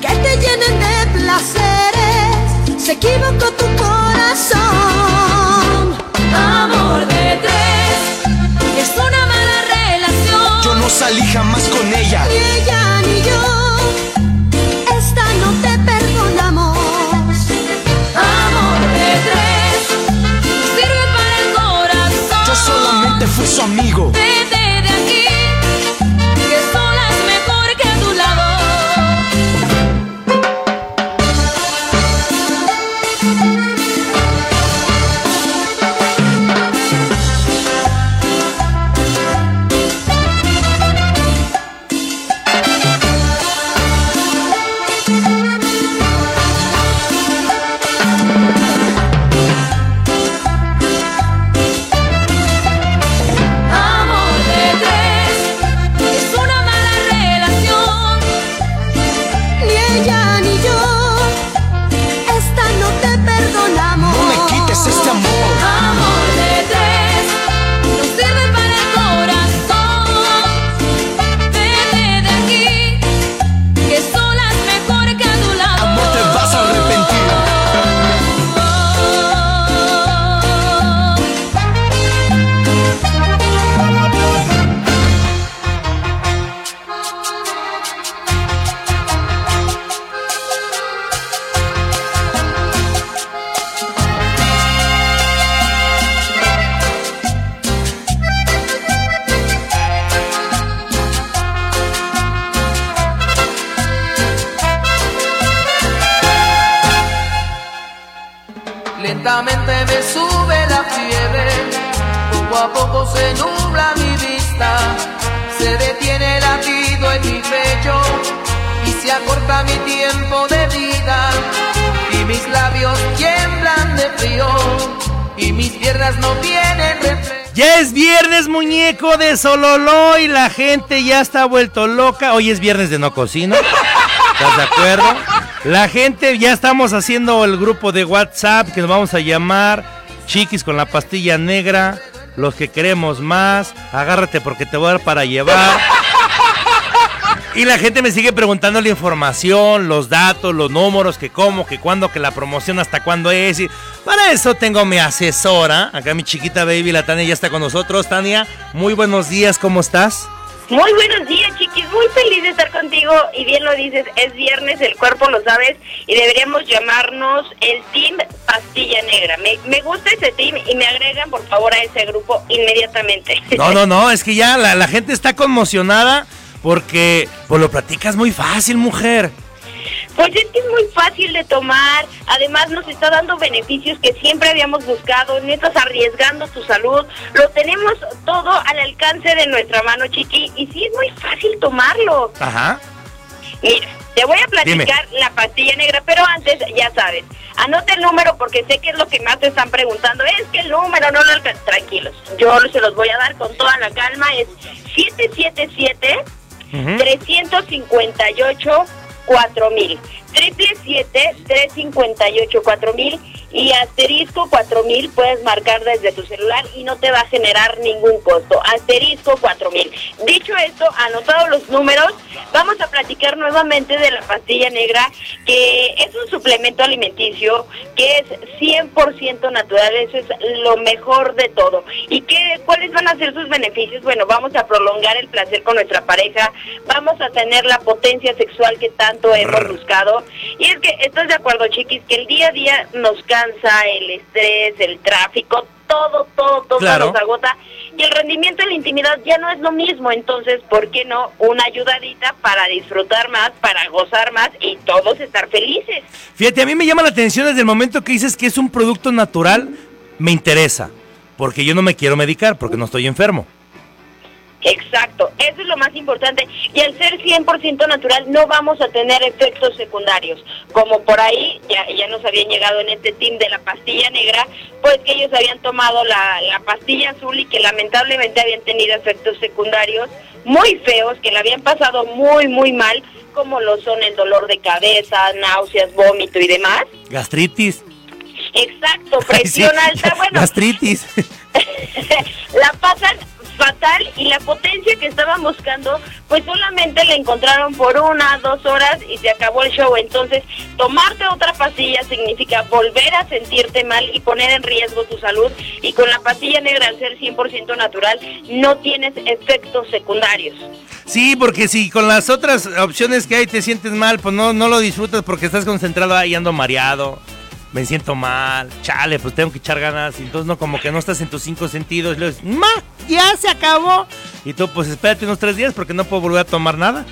que te llenen de placeres. Se equivocó tu corazón. Amor de tres, es una mala relación. Yo no salí jamás con ella. Ni ella ni yo, esta no te perdonamos. Amor de tres, sirve para el corazón. Yo solamente fui su amigo. Sololó y la gente ya está vuelto loca. Hoy es viernes de no cocino. ¿Estás de acuerdo? La gente ya estamos haciendo el grupo de WhatsApp que nos vamos a llamar Chiquis con la pastilla negra. Los que queremos más, agárrate porque te voy a dar para llevar. Y la gente me sigue preguntando la información, los datos, los números, que cómo, que cuándo, que la promoción, hasta cuándo es. Y para eso tengo mi asesora, acá mi chiquita baby, la Tania ya está con nosotros. Tania, muy buenos días, ¿cómo estás? Muy buenos días, chiquis. Muy feliz de estar contigo. Y bien lo dices, es viernes, el cuerpo lo sabes. Y deberíamos llamarnos el Team Pastilla Negra. Me, me gusta ese team y me agregan, por favor, a ese grupo inmediatamente. No, no, no, es que ya la, la gente está conmocionada porque pues lo platicas muy fácil, mujer. Pues es que es muy fácil de tomar, además nos está dando beneficios que siempre habíamos buscado, no estás arriesgando tu salud, lo tenemos todo al alcance de nuestra mano, chiqui, y sí es muy fácil tomarlo. Ajá. Mira, te voy a platicar la pastilla negra, pero antes, ya sabes, anota el número porque sé que es lo que más te están preguntando, es que el número no lo alcanza, tranquilos, yo se los voy a dar con toda la calma, es 777 358 4000 triple 4 mil. 777-358-4000 y asterisco 4000 puedes marcar desde tu celular y no te va a generar ningún costo. Asterisco 4000. Dicho esto, anotados los números, vamos a platicar nuevamente de la pastilla negra, que es un suplemento alimenticio que es 100% natural, eso es lo mejor de todo. ¿Y qué, cuáles van a ser sus beneficios? Bueno, vamos a prolongar el placer con nuestra pareja, vamos a tener la potencia sexual que tanto hemos buscado, y es que, ¿estás de acuerdo, chiquis? Que el día a día nos cansa el estrés, el tráfico, todo, todo, todo Claro. nos agota. Y el rendimiento en la intimidad ya no es lo mismo. Entonces, ¿por qué no una ayudadita para disfrutar más, para gozar más y todos estar felices? Fíjate, a mí me llama la atención desde el momento que dices que es un producto natural, me interesa. Porque yo no me quiero medicar, porque no estoy enfermo. Exacto, eso es lo más importante. Y al ser 100% natural no vamos a tener efectos secundarios. Como por ahí ya, ya nos habían llegado en este team de la pastilla negra, pues que ellos habían tomado la, la pastilla azul y que lamentablemente habían tenido efectos secundarios muy feos, que le habían pasado muy, muy mal, como lo son el dolor de cabeza, náuseas, vómito y demás. Gastritis. Exacto, Ay, sí, presión alta, bueno, Gastritis. la pasan fatal y la potencia que estaban buscando, pues solamente la encontraron por una, dos horas y se acabó el show. Entonces, tomarte otra pastilla significa volver a sentirte mal y poner en riesgo tu salud. Y con la pastilla negra, al ser 100% natural, no tienes efectos secundarios. Sí, porque si con las otras opciones que hay te sientes mal, pues no, no lo disfrutas porque estás concentrado ahí ando mareado. Me siento mal, chale, pues tengo que echar ganas. Y entonces no, como que no estás en tus cinco sentidos. Y luego ma, ya se acabó. Y tú, pues espérate unos tres días porque no puedo volver a tomar nada.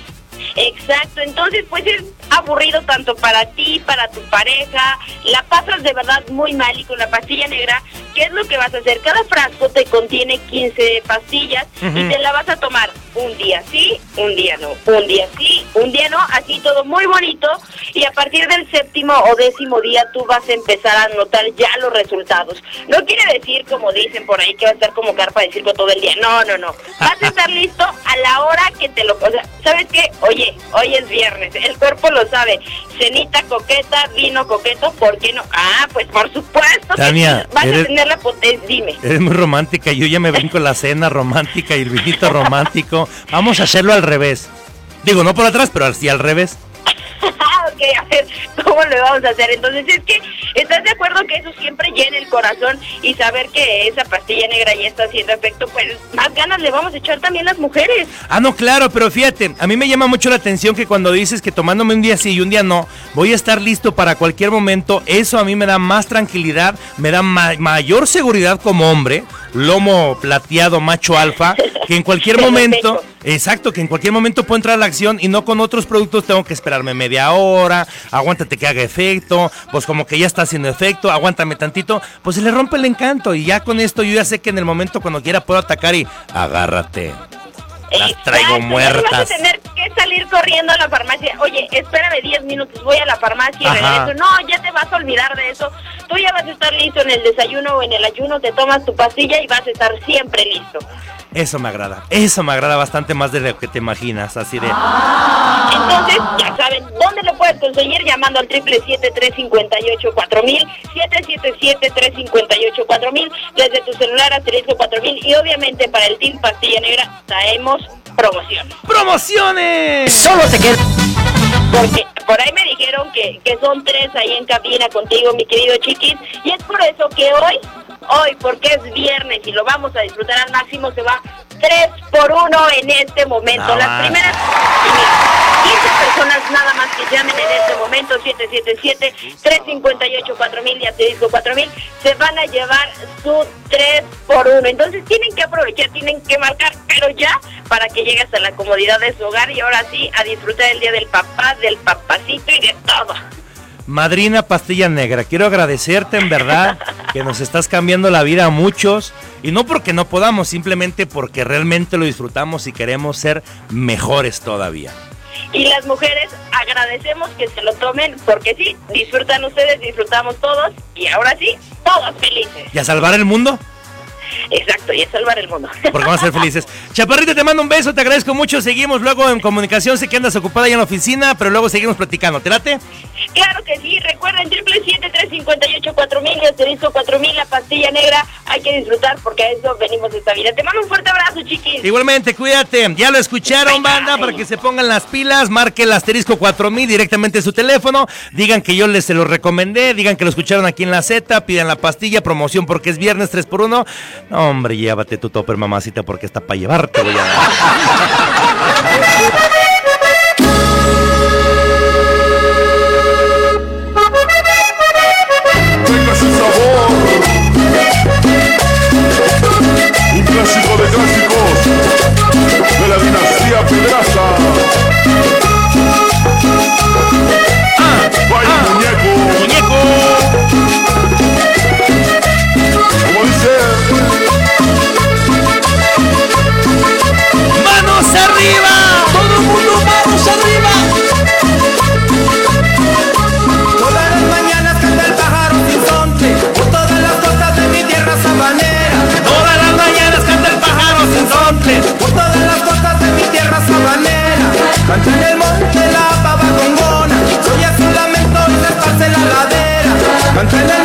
Exacto, entonces pues es aburrido tanto para ti, para tu pareja, la pasas de verdad muy mal y con la pastilla negra, ¿qué es lo que vas a hacer? Cada frasco te contiene 15 pastillas y te la vas a tomar un día sí, un día no, un día sí, un día no, así todo muy bonito y a partir del séptimo o décimo día tú vas a empezar a notar ya los resultados. No quiere decir, como dicen por ahí, que va a estar como carpa de circo todo el día, no, no, no, vas a estar listo a la hora que te lo... O sea, ¿sabes qué? Oye, hoy es viernes, el cuerpo lo sabe, cenita coqueta, vino coqueto, ¿por qué no? Ah, pues por supuesto Tania, que vas eres- a tener la potencia, dime. Eres muy romántica. Yo ya me brinco la cena romántica y el vinito romántico. Vamos a hacerlo al revés. Digo, no por atrás, pero así al revés. a ver, ¿cómo lo vamos a hacer? Entonces es que, ¿estás de acuerdo que eso siempre llena el corazón y saber que esa pastilla negra ya está haciendo efecto? Pues más ganas le vamos a echar también las mujeres. Ah, no, claro, pero fíjate, a mí me llama mucho la atención que cuando dices que tomándome un día sí y un día no, voy a estar listo para cualquier momento, eso a mí me da más tranquilidad, me da ma- mayor seguridad como hombre, lomo plateado, macho alfa, que en cualquier momento, exacto, que en cualquier momento puedo entrar a la acción y no con otros productos tengo que esperarme media hora, aguántate que haga efecto, pues como que ya está haciendo efecto, aguántame tantito, pues se le rompe el encanto y ya con esto yo ya sé que en el momento cuando quiera puedo atacar y agárrate. Las Exacto, traigo ya no Vas muertas. a tener que salir corriendo a la farmacia. Oye, espérame 10 minutos, voy a la farmacia y Ajá. regreso. No, ya te vas a olvidar de eso. Tú ya vas a estar listo en el desayuno o en el ayuno, te tomas tu pastilla y vas a estar siempre listo. Eso me agrada, eso me agrada bastante más de lo que te imaginas, así de... Entonces, ya saben, ¿dónde lo puedes conseguir? Llamando al 777-358-4000, 777-358-4000, desde tu celular asterisco 4000 y obviamente para el Team Pastilla Negra traemos promoción. ¡Promociones! Solo te queda. Porque por ahí me dijeron que, que son tres ahí en cabina contigo, mi querido Chiquis, y es por eso que hoy, hoy, porque es viernes y lo vamos a disfrutar al máximo, se va tres por uno en este momento. No Las más. primeras y mira, 15 personas nada más que llamen en este momento, 777-358-4000 y asterisco 4000, se van a llevar su 3 por 1 Entonces tienen que aprovechar, tienen que marcar, pero ya, para que llegue hasta la comodidad de su hogar y ahora sí a disfrutar el día del papá, del papacito y de todo. Madrina Pastilla Negra, quiero agradecerte en verdad que nos estás cambiando la vida a muchos y no porque no podamos, simplemente porque realmente lo disfrutamos y queremos ser mejores todavía. Y las mujeres agradecemos que se lo tomen porque sí, disfrutan ustedes, disfrutamos todos y ahora sí, todos felices. ¿Y a salvar el mundo? Exacto, y a salvar el mundo. Porque vamos a ser felices. Chaparrita, te mando un beso, te agradezco mucho. Seguimos luego en comunicación. Sé que andas ocupada ya en la oficina, pero luego seguimos platicando. ¿Te late? Claro que sí, recuerden, triple siete tres cincuenta y asterisco cuatro mil, la pastilla negra, hay que disfrutar porque a eso venimos esta vida. Te mando un fuerte abrazo, chiquis. Igualmente, cuídate. Ya lo escucharon, banda, para que se pongan las pilas. Marque el asterisco 4000 directamente en su teléfono. Digan que yo les se lo recomendé. Digan que lo escucharon aquí en la Z. Pidan la pastilla, promoción porque es viernes 3x1. No, hombre, llévate tu topper, mamacita, porque está para llevarte. Voy a dar. Un clásico de clásicos de la dinastía Pedraza. Canto en el monte la pava con gongona, soy azul lamento y se en la ladera. Canto en el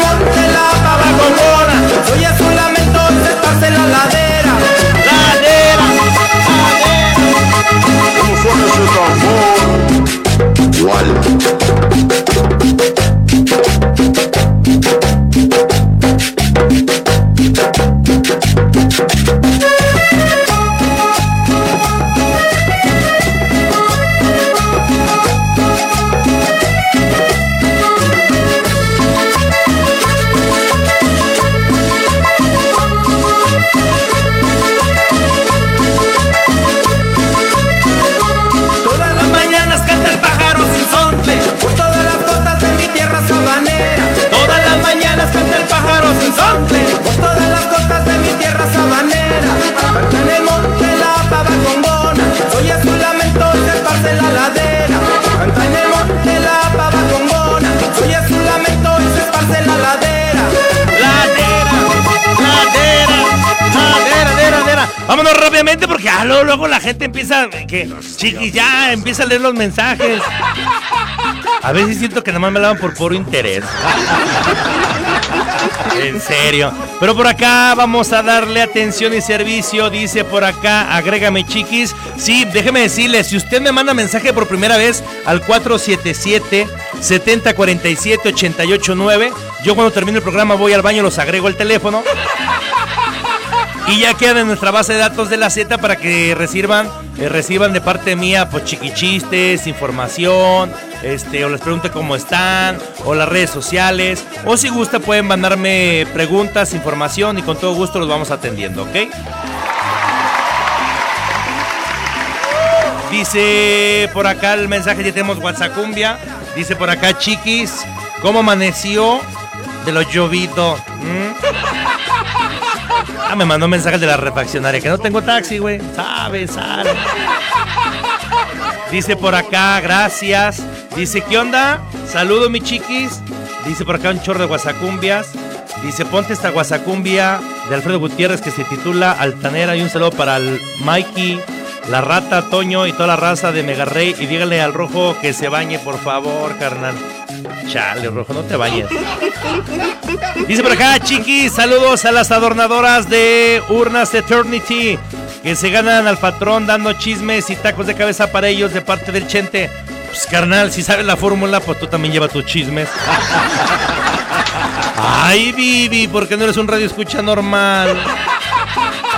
empieza, que chiquis, ya empieza a leer los mensajes. A veces siento que nada más me lavan por puro interés. En serio. Pero por acá vamos a darle atención y servicio. Dice por acá, agrégame chiquis. Sí, déjeme decirle, si usted me manda mensaje por primera vez al 477 7047 889, yo cuando termine el programa voy al baño, los agrego el teléfono. Y ya quedan en nuestra base de datos de la Z para que reciban, eh, reciban de parte mía pues chiquichistes, información, este, o les pregunte cómo están, o las redes sociales, o si gusta pueden mandarme preguntas, información y con todo gusto los vamos atendiendo, ¿ok? Dice por acá el mensaje, ya tenemos WhatsApp cumbia. Dice por acá, chiquis, ¿cómo amaneció de lo llovido? ¿Mm? Ah, me mandó mensajes de la refaccionaria, que no tengo taxi, güey. Sabe, sale. Dice por acá, gracias. Dice, ¿qué onda? Saludo, mi chiquis. Dice por acá un chorro de guasacumbias. Dice, ponte esta guasacumbia de Alfredo Gutiérrez que se titula Altanera. Y un saludo para el Mikey, la rata, Toño y toda la raza de Mega Rey. Y dígale al rojo que se bañe, por favor, carnal. Chale, rojo, no te bañes. Dice por acá, chiquis, saludos a las adornadoras de Urnas Eternity que se ganan al patrón dando chismes y tacos de cabeza para ellos de parte del Chente. Pues carnal, si sabes la fórmula, pues tú también lleva tus chismes. Ay, Vivi, ¿por qué no eres un radio escucha normal?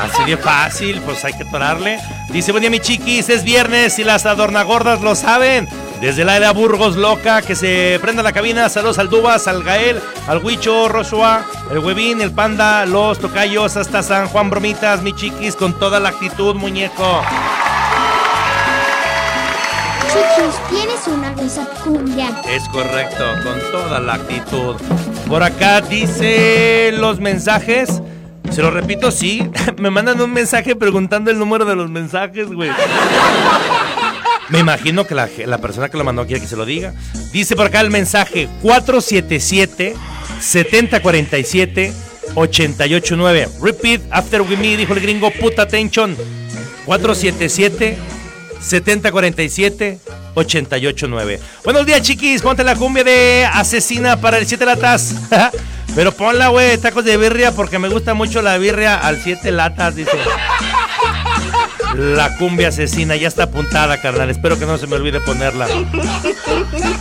Así de fácil, pues hay que torarle. Dice, buen día mi chiquis, es viernes y las adornagordas lo saben. Desde la era Burgos loca, que se prenda la cabina. Saludos al Dubas, al Gael, al Huicho, Roshua, el Huevín, el Panda, los Tocayos, hasta San Juan Bromitas, mi chiquis, con toda la actitud, muñeco. Chiquis, tienes una risa cumbia. Es correcto, con toda la actitud. Por acá dice los mensajes. Se lo repito, sí. Me mandan un mensaje preguntando el número de los mensajes, güey. Me imagino que la, persona que lo mandó quiere que se lo diga. Dice por acá el mensaje 477 7047 889. Repeat after we me, dijo el gringo, puta attention. 477 7047 889. Buenos días, chiquis. Ponte la cumbia de asesina para el 7 latas. Pero ponla, güey, tacos de birria porque me gusta mucho la birria al 7 latas, dice. La cumbia asesina ya está apuntada, carnal. Espero que no se me olvide ponerla.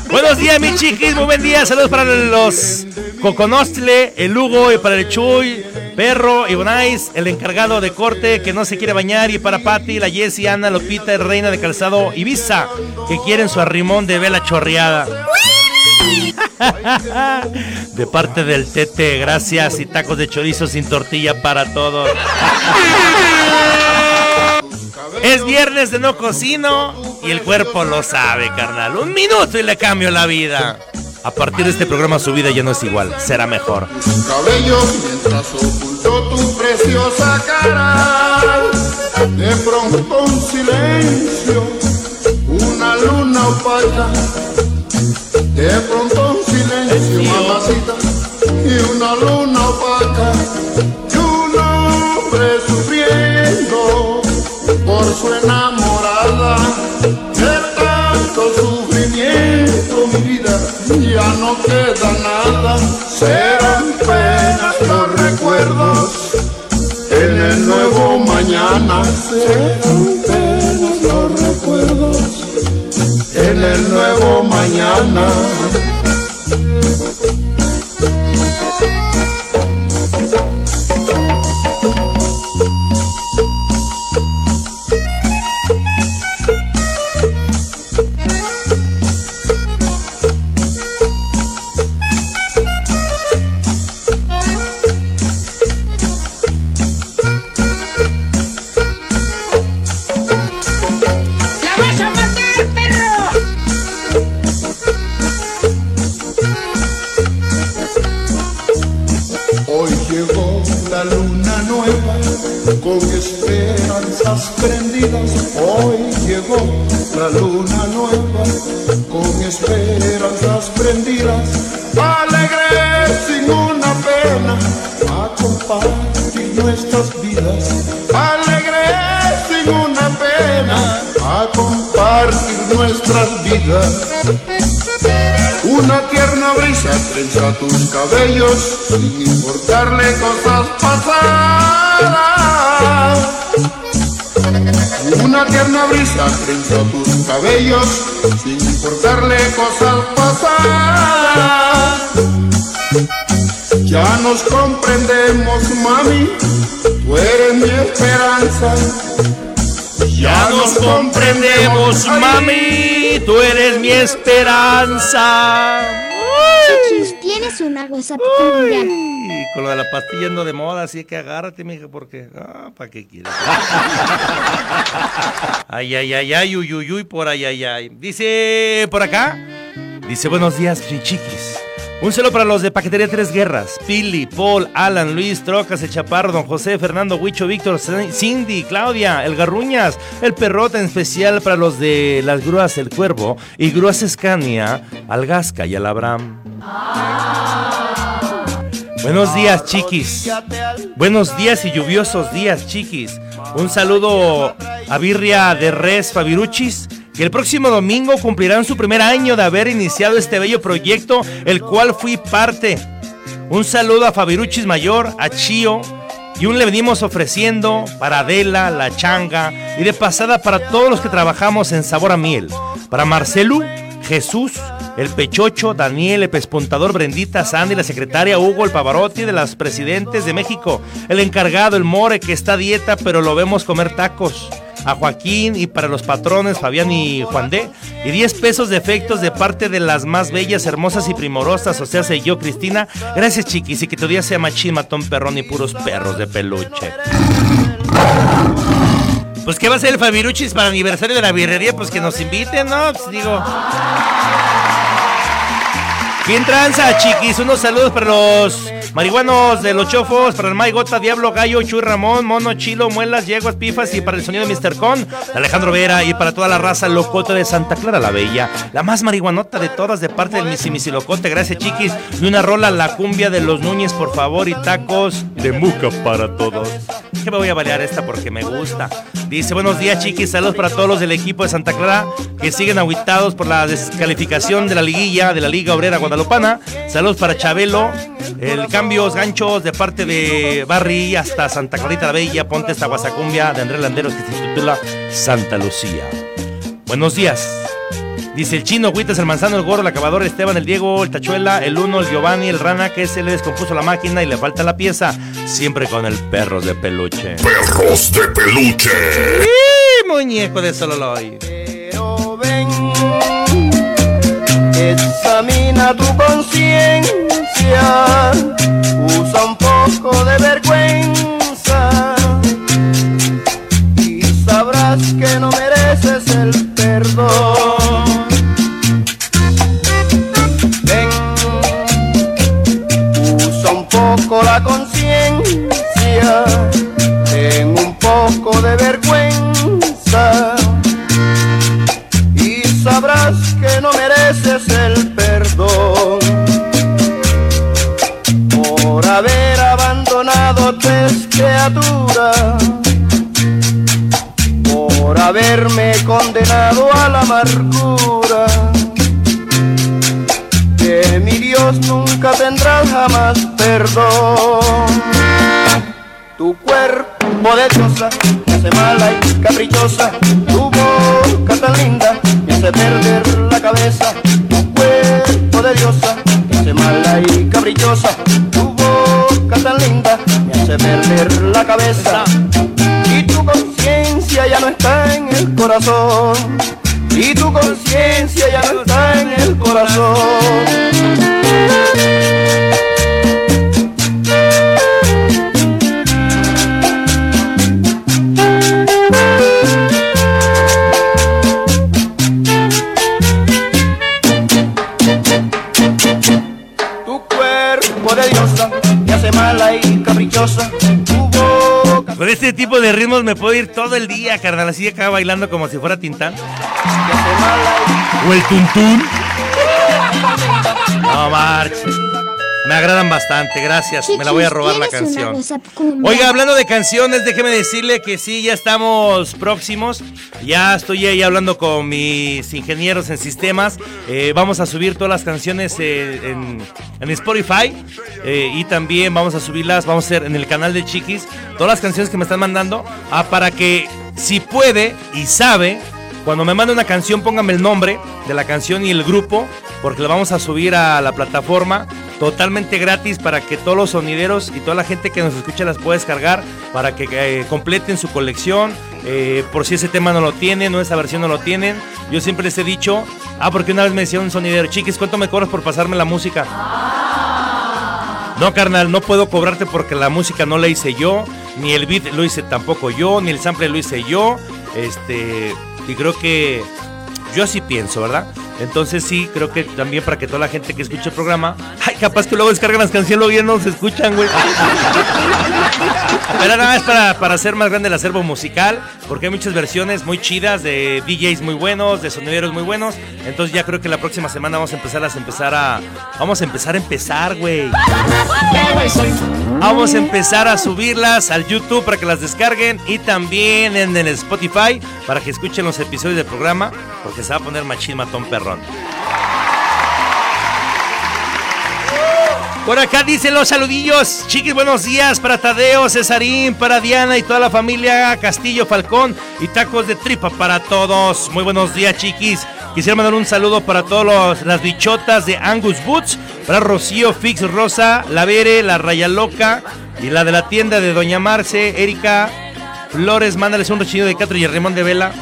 Buenos días, mi chiquis. Muy buen día. Saludos para los Coconostle, el Hugo y para el Chuy, Perro y Bonais, el encargado de corte que no se quiere bañar. Y para Patti, la Jessie, Ana, Lopita Reina de Calzado Ibiza, que quieren su arrimón de vela chorreada. De parte del Tete, gracias y tacos de chorizo sin tortilla para todos. Es viernes de no cocino y el cuerpo lo sabe, carnal. Un minuto y le cambio la vida. A partir de este programa su vida ya no es igual, será mejor. cabellos mientras ocultó tu preciosa cara. De pronto un silencio, una luna opaca. De pronto un silencio, mamacita, y una luna opaca. Y un hombre sufriendo su enamorada. De tanto sufrimiento, mi vida, ya no queda nada. Serán penas los recuerdos en el nuevo mañana. Serán penas los recuerdos en el nuevo mañana. Cabellos sin importarle cosas pasadas. Una tierna brisa trenza tus cabellos sin importarle cosas pasadas. Ya nos comprendemos, mami, tú eres mi esperanza. Ya nos comprendemos, mami. Tú eres mi esperanza. Con lo de la pastilla ando de moda, así que agárrate, mija, porque. Ah, ¿para qué quieres? ay, ay, ay, ay, uy, uy, uy, por ay, ay, ay. Dice por acá. Dice, buenos días, chiquis. Un saludo para los de Paquetería Tres Guerras. Pili, Paul, Alan, Luis, Trocas, El Chaparro, Don José, Fernando, Huicho, Víctor, Cindy, Claudia, El Garruñas, El Perrota, en especial para los de las grúas El Cuervo y grúas Escania, Al Gasca y al Abraham. Buenos días, chiquis. Buenos días y lluviosos días, chiquis. Un saludo a Birria de Res Fabiruchis, que el próximo domingo cumplirán su primer año de haber iniciado este bello proyecto, el cual fui parte. Un saludo a Fabiruchis Mayor, a Chío, y un le venimos ofreciendo para Adela, la Changa, y de pasada para todos los que trabajamos en Sabor a Miel. Para Marcelu, Jesús, el Pechocho, Daniel, el Pespuntador, Brendita, Sandy, la secretaria, Hugo, el Pavarotti de las presidentes de México, el encargado, el More, que está a dieta, pero lo vemos comer tacos. A Joaquín y para los patrones Fabián y Juan D. Y 10 pesos de efectos de parte de las más bellas, hermosas y primorosas, o sea, soy yo, Cristina. Gracias, chiquis, y que tu día sea machín, matón, perrón y puros perros de peluche. Pues, ¿qué va a ser el Fabiruchis para el aniversario de la birrería? Pues que nos inviten, ¿no? Pues digo. Bien tranza, chiquis. Unos saludos para los marihuanos de los chofos, para el Maigota, Diablo, Gallo, Chuy Ramón, Mono, Chilo, Muelas, Yeguas, Pifas y para el sonido de Mr. Con, Alejandro Vera y para toda la raza locota de Santa Clara la Bella. La más marihuanota de todas de parte del Misi Locote. Gracias, chiquis. Y una rola, la cumbia de los Núñez, por favor, y tacos de muca para todos. Que me voy a balear esta porque me gusta. Dice, buenos días, chiquis. Saludos para todos los del equipo de Santa Clara que siguen aguitados por la descalificación de la liguilla de la Liga Obrera Guadalupana. Saludos para Chabelo. El cambios ganchos de parte de Barry hasta Santa Clarita la Bella. Ponte esta guasacumbia de Andrés Landeros que se titula Santa Lucía. Buenos días. Dice el chino, Huitas, el manzano, el gorro, el acabador, Esteban, el Diego, el Tachuela, el Uno, el Giovanni, el Rana, que se le descompuso la máquina y le falta la pieza. Siempre con el perros de peluche. Perros de peluche. ¡Y muñeco de Sololoy! Pero ven, examina tu conciencia, usa un poco de vergüenza y sabrás que no mereces el perdón. Ven, usa un poco la conciencia, ten un poco de vergüenza y sabrás que no mereces el perdón por haber abandonado tres criaturas, por haberme condenado a la amargura. De mi Dios nunca tendrás jamás perdón. Tu cuerpo de diosa me hace mala y caprichosa. Tu boca tan linda me hace perder la cabeza. Tu cuerpo de diosa me hace mala y caprichosa. Tan linda me hace perder la cabeza. Y tu conciencia ya no está en el corazón. Y tu conciencia ya no está en el corazón. Hace mala y caprichosa. Con este tipo de ritmos me puedo ir todo el día, carnal. Así acá bailando como si fuera Tintán. O el Tuntún. No marches. Me agradan bastante, gracias. Me la voy a robar la ¿tienes una canción. Oiga, hablando de canciones, déjeme decirle que sí, ya estamos próximos. Ya estoy ahí hablando con mis ingenieros en sistemas. Eh, vamos a subir todas las canciones eh, en, en Spotify. eh, y también vamos a subirlas, vamos a hacer en el canal de Chiquis, todas las canciones que me están mandando. ah, para que si puede y sabe, cuando me mande una canción, póngame el nombre de la canción y el grupo, porque la vamos a subir a la plataforma totalmente gratis para que todos los sonideros y toda la gente que nos escucha las pueda descargar para que eh, completen su colección. eh, por si ese tema no lo tienen o esa versión no lo tienen. Yo siempre les he dicho, ah, porque una vez me decía un sonidero, chiquis, ¿cuánto me cobras por pasarme la música? No, carnal, no puedo cobrarte porque la música no la hice yo, ni el beat lo hice tampoco yo, ni el sample lo hice yo. Este, y creo que yo así pienso, ¿verdad? Entonces sí, creo que también para que toda la gente que escuche el programa, ay, capaz que luego descargan las canciones, luego ya no se escuchan, güey. Pero nada, es para, para hacer más grande el acervo musical, porque hay muchas versiones muy chidas de DJs muy buenos, de sonideros muy buenos. Entonces ya creo que la próxima semana vamos a empezar a empezar a. Vamos a empezar a empezar, güey. Vamos a empezar a subirlas al YouTube para que las descarguen y también en el Spotify para que escuchen los episodios del programa, porque se va a poner machín matón perrón. Por acá dicen los saludillos. Chiquis, buenos días para Tadeo, Cesarín, para Diana y toda la familia Castillo Falcón y tacos de tripa para todos. Muy buenos días, chiquis. Quisiera mandar un saludo para todas las bichotas de Angus Boots, para Rocío, Fix, Rosa, La Vere, La Raya Loca y la de la tienda de Doña Marce, Erika Flores. Mándales un rechino de Catro y el Ramón de Vela.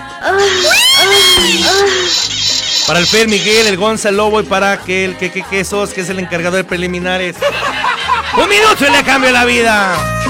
Para el Fer Miguel, el Gonzalo y para aquel que, que quesos, que es el encargado de preliminares. Un minuto y le cambio la vida.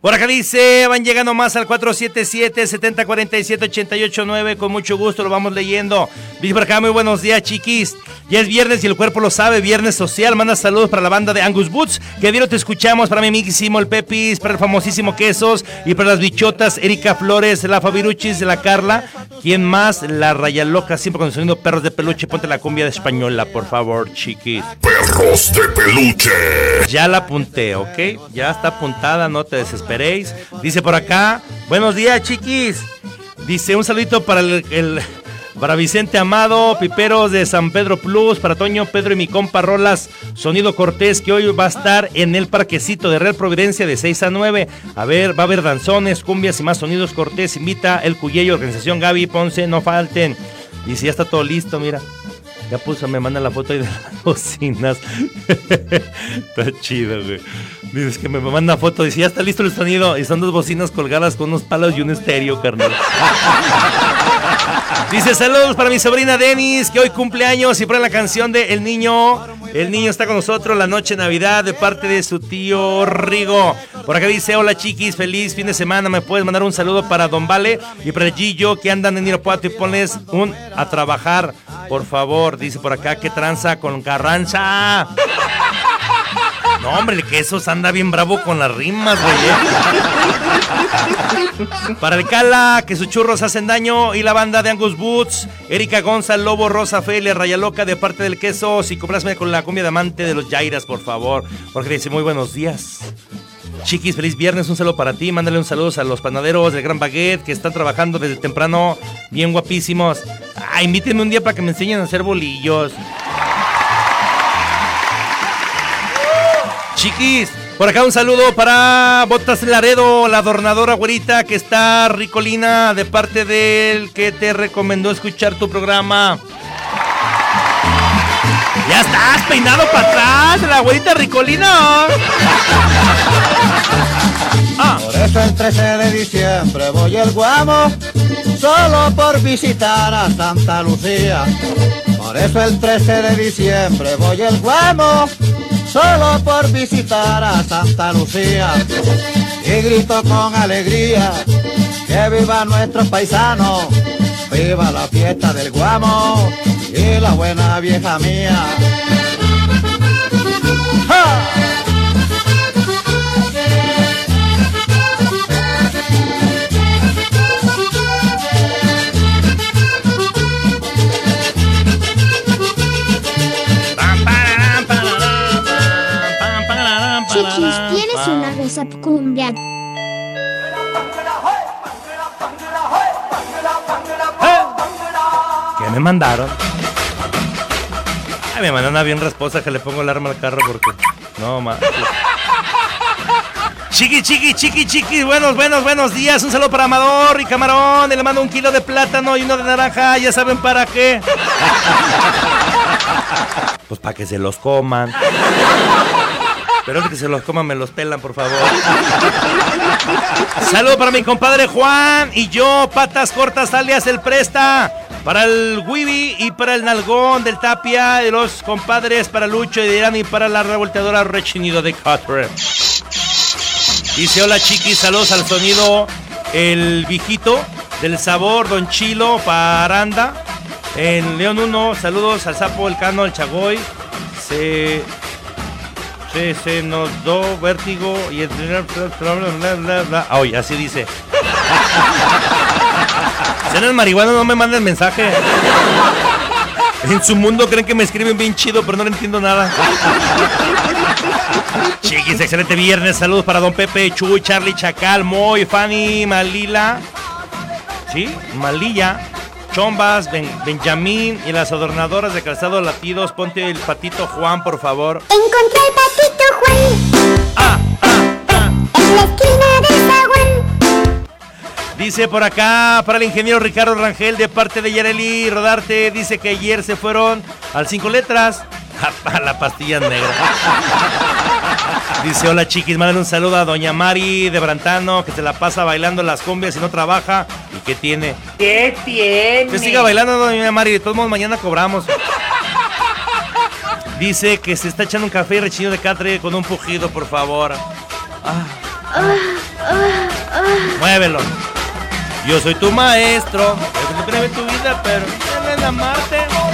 Por acá dice, van llegando más al 477 7047 889 con mucho gusto lo vamos leyendo. Dice por acá, muy buenos días, chiquis. Ya es viernes y el cuerpo lo sabe, viernes social. Manda saludos para la banda de Angus Boots, que bien te escuchamos, para mi amiguísimo el Pepis, para el famosísimo Quesos y para las bichotas Erika Flores, la Fabiruchis, la Carla. ¿Quién más? La Raya Loca, siempre con el sonido perros de peluche. Ponte la cumbia de española, por favor, chiquis. Perros de peluche. Ya la apunté, ¿ok? Ya está apuntada, no te Dice por acá, buenos días, chiquis. Dice un saludito para el, para Vicente Amado, Piperos de San Pedro Plus, para Toño, Pedro y mi compa Rolas, Sonido Cortés, que hoy va a estar en el parquecito de Real Providencia de 6 a 9. A ver, va a haber danzones, cumbias y más sonidos Cortés. Invita el Cuyello, organización Gaby Ponce, no falten. Dice, ya está todo listo, mira. Ya puso, me manda la foto ahí de las bocinas. está chido, güey. Dices que me manda foto, dice, ya está listo el sonido. Y son dos bocinas colgadas con unos palos y un estéreo, carnal. Dice saludos para mi sobrina Denis, que hoy cumpleaños y para la canción de El Niño. El niño está con nosotros la noche de Navidad de parte de su tío Rigo. Por acá dice, hola chiquis, feliz fin de semana. ¿Me puedes mandar un saludo para Don Vale y para Gillo que andan en Irapuato y ponles un a trabajar, por favor? Dice por acá que tranza con Carranza. No, hombre, el quesos anda bien bravo con las rimas, güey. ¿eh? Para el Cala, que sus churros hacen daño. Y la banda de Angus Boots, Erika González, Lobo, Rosa, Felia, Raya Loca, de parte del queso. Y complázme con la cumbia de amante de los Jairas, por favor. Porque dice, muy buenos días. Chiquis, feliz viernes, un saludo para ti. Mándale un saludo a los panaderos del Gran Baguette que están trabajando desde temprano, bien guapísimos. Ah, invítenme un día para que me enseñen a hacer bolillos. Chiquis, por acá un saludo para Botas Laredo, la adornadora güerita que está ricolina de parte del que te recomendó escuchar tu programa. Ya estás peinado para atrás, la güerita ricolina. Ah. Por eso el 13 de diciembre voy al Guamo, solo por visitar a Santa Lucía. Por eso el 13 de diciembre voy al Guamo, solo por visitar a Santa Lucía. Y grito con alegría, que viva nuestros paisanos, viva la fiesta del Guamo y la buena vieja mía. ¡Ja! Chiquis, ¿tienes una WhatsApp cumbia? ¿Qué me mandaron? Ay, me mandaron una bien respuesta que le pongo el arma al carro porque. No, ma. Chiqui, chiqui, chiqui, chiqui. Buenos, buenos, buenos días. Un saludo para Amador y Camarón. Le mando un kilo de plátano y uno de naranja. Ya saben para qué. Pues para que se los coman. Pero que se los coman, me los pelan, por favor. Saludo para mi compadre Juan y yo, patas cortas, alias el Presta. Para el Wibi y para el Nalgón del Tapia, de los compadres, para Lucho y Dirán y para la revolteadora Rechinido de Cutter. Dice: Hola chiquis, saludos al sonido El Viejito del Sabor, Don Chilo, Paranda. En León 1, saludos al Sapo, el Cano, el Chagoy. Se se, nos dio vértigo y el oye, así dice. Si eres marihuana, no me manden mensaje. En su mundo creen que me escriben bien chido, pero no le entiendo nada. Chiquis, excelente viernes. Saludos para Don Pepe, Chuy, Charlie, Chacal, Moy, Fanny, Malila. ¿Sí? Malilla. Chombas, Ben- Benjamín y las adornadoras de calzado latidos. Ponte el patito Juan, por favor. Encontré el patito Juan. En la esquina del zaguán. Dice por acá para el ingeniero Ricardo Rangel de parte de Yareli Rodarte. Dice que ayer se fueron al cinco letras a la pastilla negra. Dice, hola chiquis, mándale un saludo a doña Mari de Brantano, que se la pasa bailando las cumbias y no trabaja. ¿Y qué tiene? ¿Qué tiene? Que siga bailando, doña Mari. De todos modos, mañana cobramos. Dice que se está echando un café y rechino de catre con un pujido, por favor. Ah. Muévelo. Yo soy tu maestro. No tu vida, pero amarte.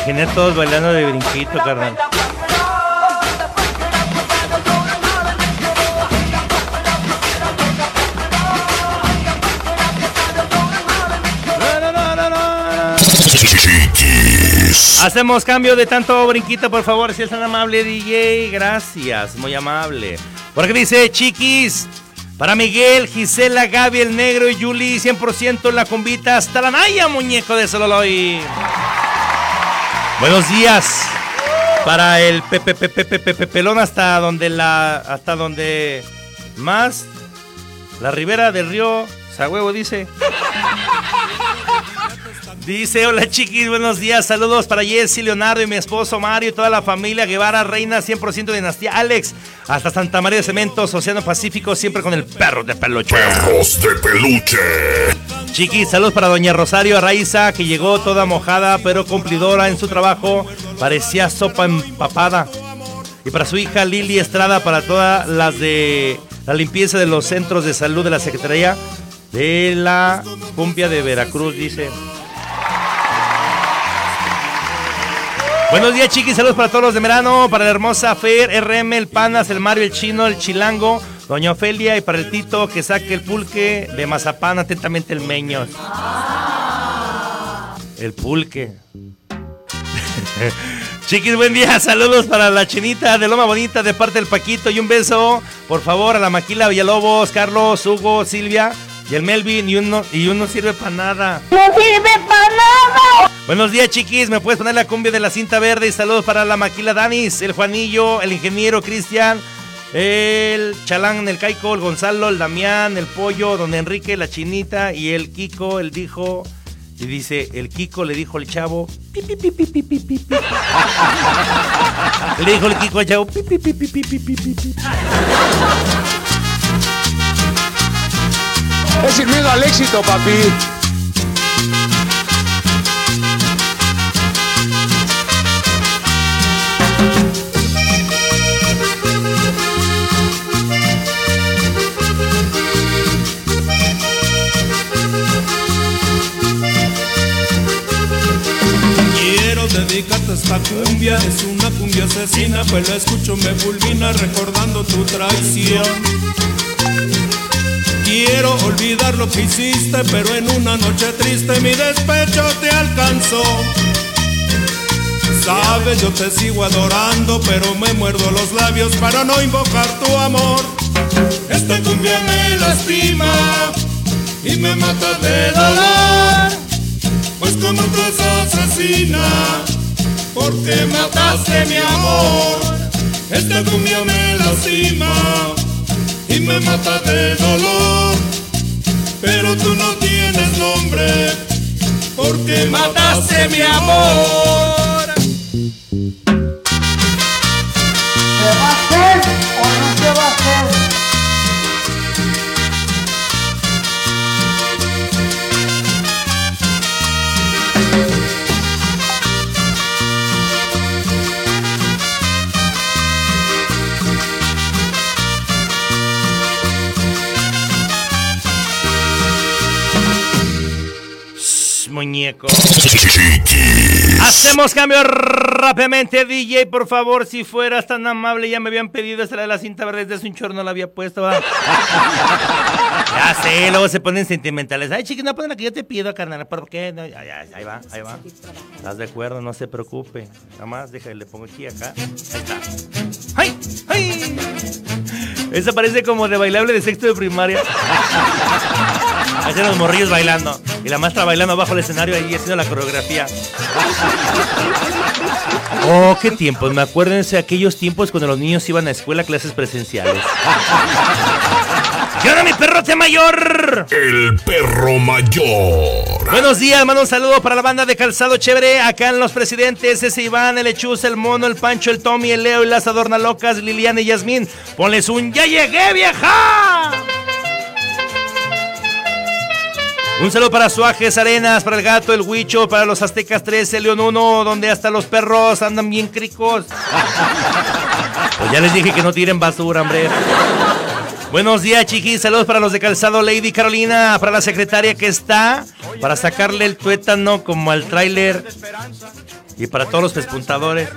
imaginé todos bailando de brinquito, carnal. Hacemos cambio de tanto brinquito, por favor, si es tan amable, DJ. Gracias, muy amable. ¿Por Porque dice, chiquis, para Miguel, Gisela, Gaby, el negro y Yuli, 100% la convita hasta la Naya, muñeco de Sololoy. Buenos días. Para el Pepe Pepe Pepe Pepe Pelón hasta donde la hasta donde más la ribera del río Sagüevo dice. Dice, hola chiquis, buenos días, saludos para Jessy, Leonardo y mi esposo Mario toda la familia Guevara, Reina 100% dinastía, Alex, hasta Santa María de Cementos, Océano Pacífico, siempre con el perro de peluche. Perros de peluche. Chiquis, saludos para doña Rosario Arraiza, que llegó toda mojada, pero cumplidora en su trabajo, parecía sopa empapada. Y para su hija Lili Estrada, para todas las de la limpieza de los centros de salud de la Secretaría de la Cumbia de Veracruz, dice. Buenos días, chiquis. Saludos para todos los de Merano, para la hermosa Fer, RM, el Panas, el Mario, el Chino, el Chilango, Doña Ofelia y para el Tito que saque el pulque de mazapán, atentamente el Meños. El pulque. Chiquis, buen día. Saludos para la chinita de Loma Bonita de parte del Paquito y un beso, por favor, a la Maquila Villalobos, Carlos, Hugo, Silvia y el Melvin y uno, y uno sirve para nada. ¡No sirve para nada! Buenos días, chiquis. ¿Me puedes poner la cumbia de la cinta verde? Y saludos para la Maquila Danis, el Juanillo, el ingeniero Cristian, el Chalán, el Caico, el Gonzalo, el Damián, el Pollo, Don Enrique, la Chinita y el Kiko, el dijo. Y dice, el Kiko le dijo al chavo. Pi, le dijo el Kiko al chavo. Es el miedo al éxito, papi. Esta cumbia, es una cumbia asesina, pues la escucho me fulmina recordando tu traición. Quiero olvidar lo que hiciste, pero en una noche triste mi despecho te alcanzó. Sabes, yo te sigo adorando, pero me muerdo los labios para no invocar tu amor. Esta cumbia me lastima y me mata de dolor. Pues como tú es asesina, porque mataste mi amor. Esta cumbia me lastima y me mata de dolor. Pero tú no tienes nombre, porque mataste mi amor. Muñeco. Chiquis. Hacemos cambio rápidamente, DJ, por favor, si fueras tan amable, ya me habían pedido esta de la cinta verde, desde un chorro no la había puesto, ¿va? ya sé, luego se ponen sentimentales. Ay, chiquis, no ponen la que yo te pido, carnal, ¿por qué? No, ya, ya, ahí va, ahí va. ¿Estás de acuerdo? No se preocupe. Nada más, déjale, le pongo aquí, acá. Ahí está. ¡Ay! ¡Ay! Esa parece como de bailable de sexto de primaria. Hacen los morrillos bailando. Y la maestra bailando abajo del escenario ahí haciendo la coreografía. Oh, qué tiempos. Me acuérdense de aquellos tiempos cuando los niños iban a escuela clases presenciales. ¡Y ahora mi perrote mayor! El perro mayor. Buenos días, mando un saludo para la banda de Calzado Chévere. Acá en Los Presidentes, ese Iván, el Lechuz, el Mono, el Pancho, el Tommy, el Leo y las Adornalocas, Liliana y Yasmín. Ponles un ¡Ya llegué, vieja! Un saludo para Suajes Arenas, para el gato, el huicho, para los Aztecas 13, León 1, donde hasta los perros andan bien cricos. Pues ya les dije que no tiren basura, hombre. Buenos días, chiquis. Saludos para los de Calzado Lady Carolina, para la secretaria que está, para sacarle el tuétano como al tráiler y para todos los pespuntadores.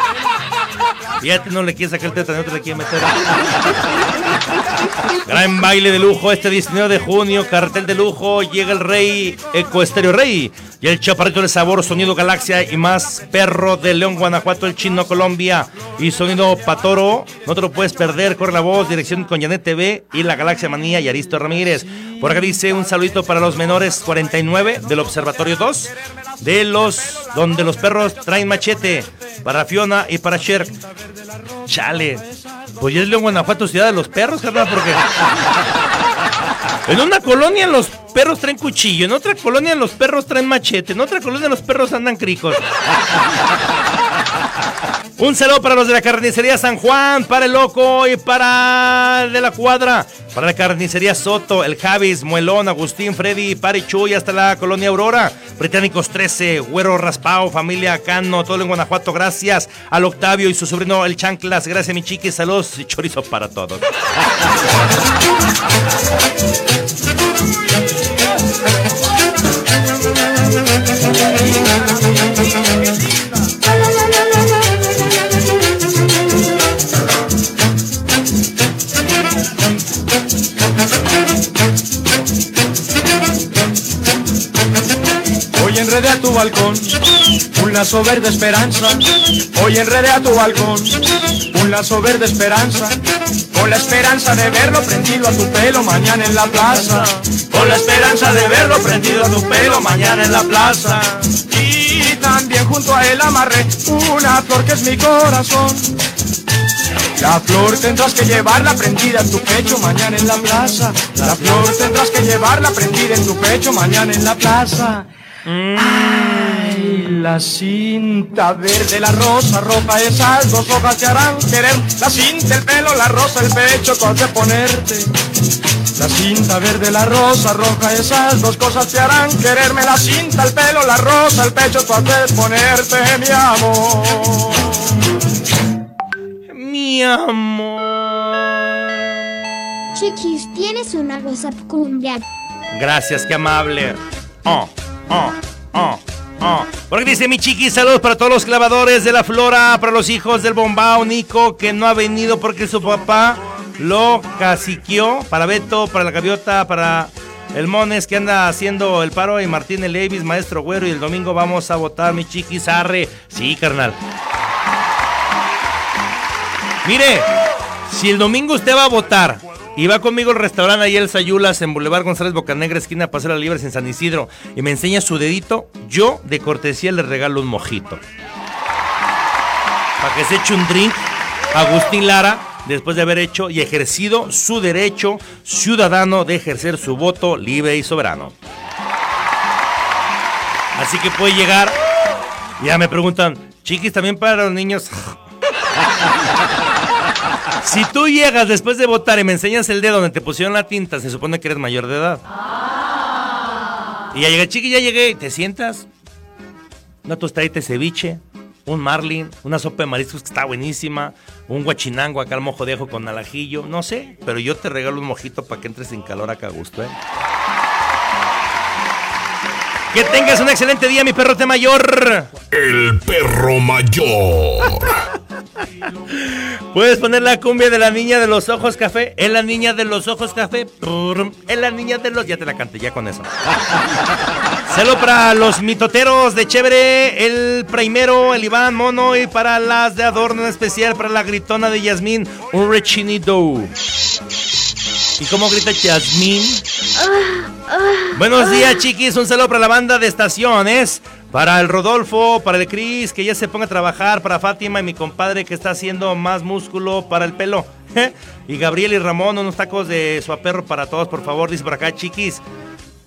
Fíjate, no le quiere sacar el tuétano, no te le quiere meter. Gran baile de lujo este 19 de junio, cartel de lujo, llega el rey Eco Estéreo Rey y el chaparrito de sabor, sonido Galaxia y más perro de León, Guanajuato, el chino Colombia y sonido Patoro. No te lo puedes perder, corre la voz, dirección con Janet TV y la Galaxia Manía y Aristo Ramírez. Por acá dice un saludito para los menores 49 del Observatorio 2, de los donde los perros traen machete, para Fiona y para Cher. Chale. Pues ya es León, Guanajuato, ciudad de los perros, carnal, porque. En una colonia los perros traen cuchillo, en otra colonia los perros traen machete, en otra colonia los perros andan cricos. Un saludo para los de la carnicería San Juan, para el loco y para de la cuadra, para la carnicería Soto, el Javis, Muelón, Agustín, Freddy, Pari Chuy, hasta la colonia Aurora, Británicos 13, Güero Raspao, familia Cano, todo en Guanajuato, gracias al Octavio y su sobrino el Chanclas, gracias mi chiqui, saludos y chorizo para todos. enredé a tu balcón un lazo esperanza. Hoy enredé a tu balcón un lazo verde esperanza. Con la esperanza de verlo prendido a tu pelo mañana en la plaza. Con la esperanza de verlo prendido a tu pelo mañana en la plaza. Y también junto a él amarré una flor que es mi corazón. La flor tendrás que llevarla prendida en tu pecho mañana en la plaza. La flor tendrás que llevarla prendida en tu pecho mañana en la plaza. Ay, la cinta verde, la rosa roja, esas dos hojas te harán querer. La cinta, el pelo, la rosa, el pecho, con de ponerte. La cinta verde, la rosa roja, esas dos cosas te harán quererme. La cinta, el pelo, la rosa, el pecho, tú has de ponerte, mi amor. Mi amor. Chiquis, ¿tienes una WhatsApp cumbia? Gracias, qué amable. Oh, oh, oh, oh. Porque dice mi chiqui, saludos para todos los clavadores de la flora, para los hijos del bombao Nico, que no ha venido porque su papá lo caciqueó. Para Beto, para la gaviota, para el Mones que anda haciendo el paro, y Martín el Levis, maestro güero, y el domingo vamos a votar, mi chiqui, arre. Sí, carnal. Mire, si el domingo usted va a votar y va conmigo al restaurante ahí el Sayulas en Boulevard González Bocanegra, esquina Paseo la Libres en San Isidro, y me enseña su dedito, yo de cortesía le regalo un mojito. Para que se eche un drink, Agustín Lara, después de haber hecho y ejercido su derecho ciudadano de ejercer su voto libre y soberano. Así que puede llegar. Ya me preguntan, chiquis, también para los niños. Si tú llegas después de votar y me enseñas el dedo donde te pusieron la tinta, se supone que eres mayor de edad. Y ya llegué, chiqui, ya llegué, te sientas. Una tostadita de ceviche, un marlin, una sopa de mariscos que está buenísima, un guachinango acá al mojo de ajo con alajillo, no sé, pero yo te regalo un mojito para que entres en calor acá a gusto, ¿eh? Que tengas un excelente día, mi perrote mayor. El perro mayor. Puedes poner la cumbia de la niña de los ojos café. Es la niña de los ojos café. Es la niña de los. Ya te la canté, ya con eso. Saludos para los mitoteros de Chévere, el primero, el Iván Mono y para las de adorno en especial, para la gritona de Yasmín, un rechinido. ¿Y cómo grita Yasmín? Buenos días, chiquis. Un saludo para la banda de estaciones. Para el Rodolfo, para el Cris, que ya se ponga a trabajar. Para Fátima y mi compadre que está haciendo más músculo para el pelo. y Gabriel y Ramón, unos tacos de su perro para todos, por favor. Dice por acá, chiquis.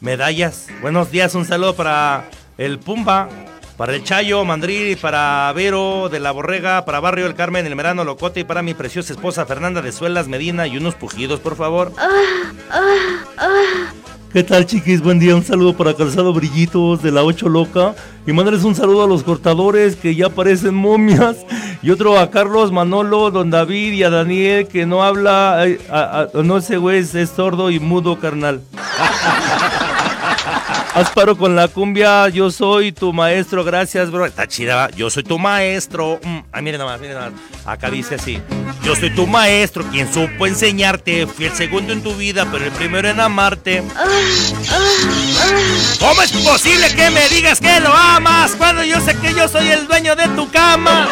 Medallas. Buenos días. Un saludo para el Pumba. Para el Chayo, Mandril, para Vero de la Borrega, para Barrio El Carmen, El Merano, Locote y para mi preciosa esposa Fernanda de Suelas Medina y unos pujidos, por favor. ¿Qué tal, chiquis? Buen día. Un saludo para Calzado Brillitos de la 8 Loca. Y mandarles un saludo a los cortadores que ya parecen momias. Y otro a Carlos, Manolo, Don David y a Daniel que no habla. a- a- no, ese güey es, es sordo y mudo, carnal. Haz paro con la cumbia, yo soy tu maestro, gracias, bro. Está chida, yo soy tu maestro. Mm, ah, miren nada más, miren nada más. Acá dice así: Yo soy tu maestro, quien supo enseñarte. Fui el segundo en tu vida, pero el primero en amarte. ¿Cómo es posible que me digas que lo amas cuando yo sé que yo soy el dueño de tu cama?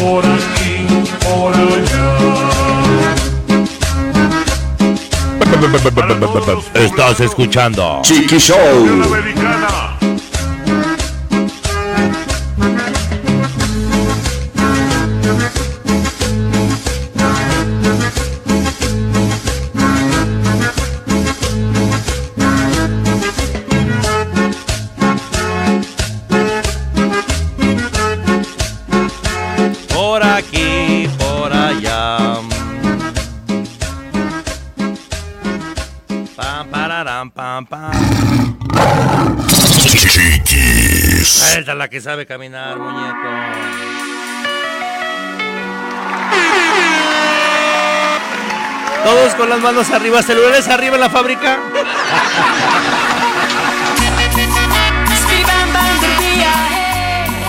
Por aquí, por allá. Estás escuchando Chiqui Show. Que sabe caminar, muñeco. Todos con las manos arriba, celulares arriba en la fábrica.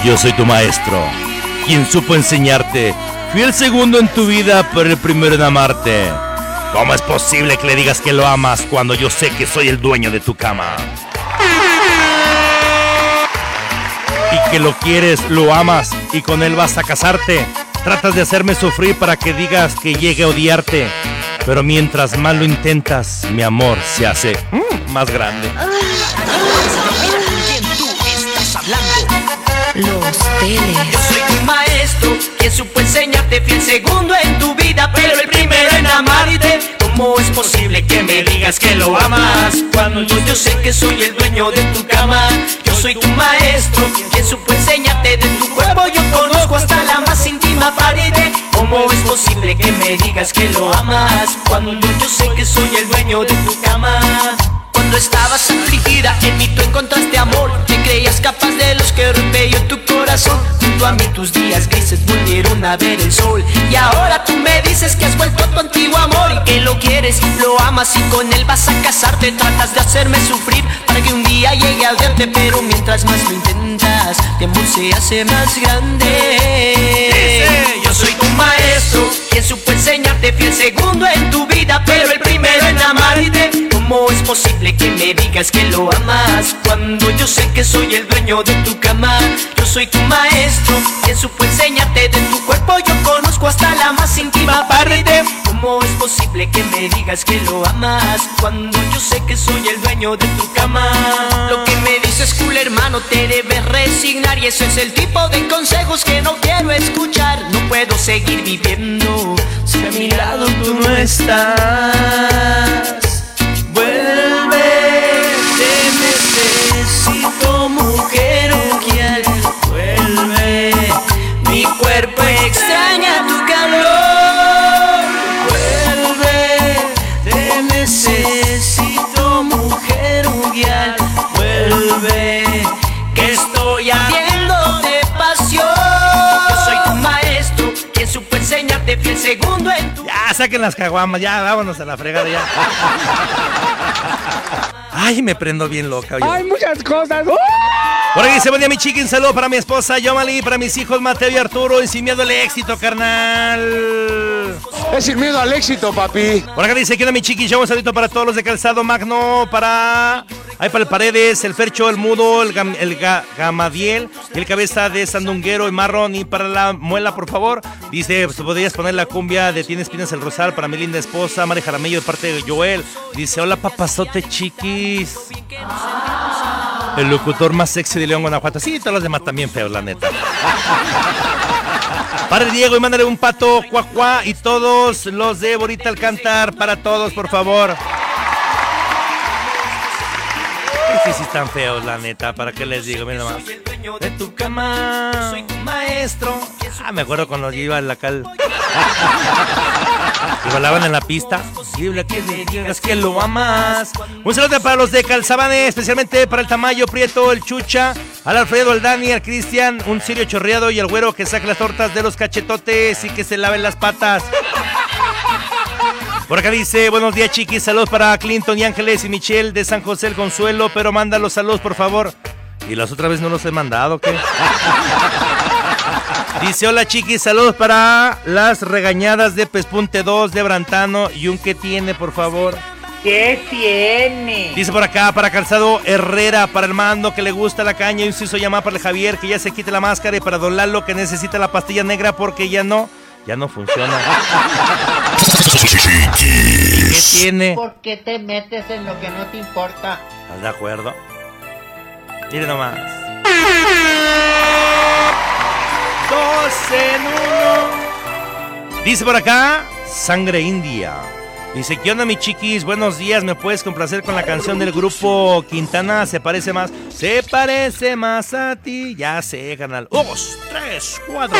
Yo soy tu maestro, quien supo enseñarte. Fui el segundo en tu vida, pero el primero en amarte. ¿Cómo es posible que le digas que lo amas cuando yo sé que soy el dueño de tu cama? Que lo quieres, lo amas y con él vas a casarte. Tratas de hacerme sufrir para que digas que llegue a odiarte. Pero mientras más lo intentas, mi amor se hace más grande. Los teles. Yo soy tu maestro, quien supo enseñarte, fui el segundo en tu vida, pero el primero en amarte. ¿Cómo es posible que me digas que lo amas? Cuando yo, yo sé que soy el dueño de tu cama. Yo soy tu maestro, quien supo enseñarte de tu cuerpo. Yo conozco hasta la más íntima pared. ¿Cómo es posible que me digas que lo amas? Cuando yo, yo sé que soy el dueño de tu cama. Cuando estabas afligida, en mí tú encontraste amor. Te creías capaz de los que rompe yo tu corazón. Junto a mí tus días grises volvieron a ver el sol. Y ahora tú me dices que has vuelto tu antiguo amor y que lo quieres, lo amas y con él vas a casarte. Tratas de hacerme sufrir para que un día llegue a odiarte, pero mientras más lo intentas, mi amor se hace más grande. Yo soy tu maestro, quien supo enseñarte, fui el segundo en tu vida, pero el primero en amarte. ¿Cómo es posible que me digas que lo amas cuando yo sé que soy el dueño de tu cama? Yo soy tu maestro, quien supo enseñarte de tu cuerpo. Yo conozco hasta la más íntima parte. ¿Cómo es posible que me digas que lo amas cuando yo sé que soy el dueño de tu cama? Lo que me dices, cool hermano, te debes resignar y ese es el tipo de consejos que no quiero escuchar. No puedo seguir viviendo si a mi lado tú no estás. Vuelve, te necesito, mujer saquen las caguamas, ya, vámonos a la fregada ya. Ay, me prendo bien loca. oye. Hay muchas cosas. Por aquí dice, buen día mi chiqui, un saludo para mi esposa Yomali, para mis hijos Mateo y Arturo y sin miedo al éxito, carnal. Es sin miedo al éxito, papi. Por acá dice, quiero mi chiqui, yo un saludito para todos los de Calzado Magno, para... Hay para el Paredes, el Fercho, el Mudo, el, Gam- el Ga- Gamadiel, y el Cabeza de Sandunguero y Marrón. Y para la Muela, por favor, dice, pues, podrías poner la cumbia de Tienes Pinas el Rosal para mi linda esposa, Mari Jaramillo, de parte de Joel. Dice, hola papazote chiquis. El locutor más sexy de León, Guanajuato. Sí, todos los demás también feos, la neta. Padre Diego, y mándale un pato, cuacuá, y todos los de Borita al cantar, para todos, por favor. Que sí están feos, la neta. ¿Para qué les digo? Mira nomás. De tu cama, maestro. Ah, me acuerdo cuando yo iba a la cal. Y bailaban en la pista. Posible que me digas que lo amas. Un saludo para los de Calzabane, especialmente para el Tamayo Prieto, el Chucha, al Alfredo, al Dani, al Cristian, un sirio chorreado y al güero que saque las tortas de los cachetotes y que se laven las patas. Por acá dice, buenos días chiquis, saludos para Clinton y Ángeles y Michelle de San José el Consuelo, pero manda los saludos por favor. Y las otras veces no los he mandado, ¿qué? Dice, hola chiquis, saludos para las regañadas de Pespunte 2 de Brantano y un que tiene, por favor. ¿Qué tiene? Dice por acá, para Calzado Herrera, para el mando que le gusta la caña, y un hizo llamar para el Javier que ya se quite la máscara y para Don Lalo que necesita la pastilla negra porque ya no, ya no funciona. ¿Qué tiene? ¿Por qué te metes en lo que no te importa? ¿Estás de acuerdo? Mire nomás. Dos en uno. Dice por acá, sangre india. Dice, ¿qué onda, mi chiquis? Buenos días, ¿me puedes complacer con la canción del grupo Quintana? ¿Se parece más? Se parece más a ti. Ya sé, canal. Dos, tres, cuatro.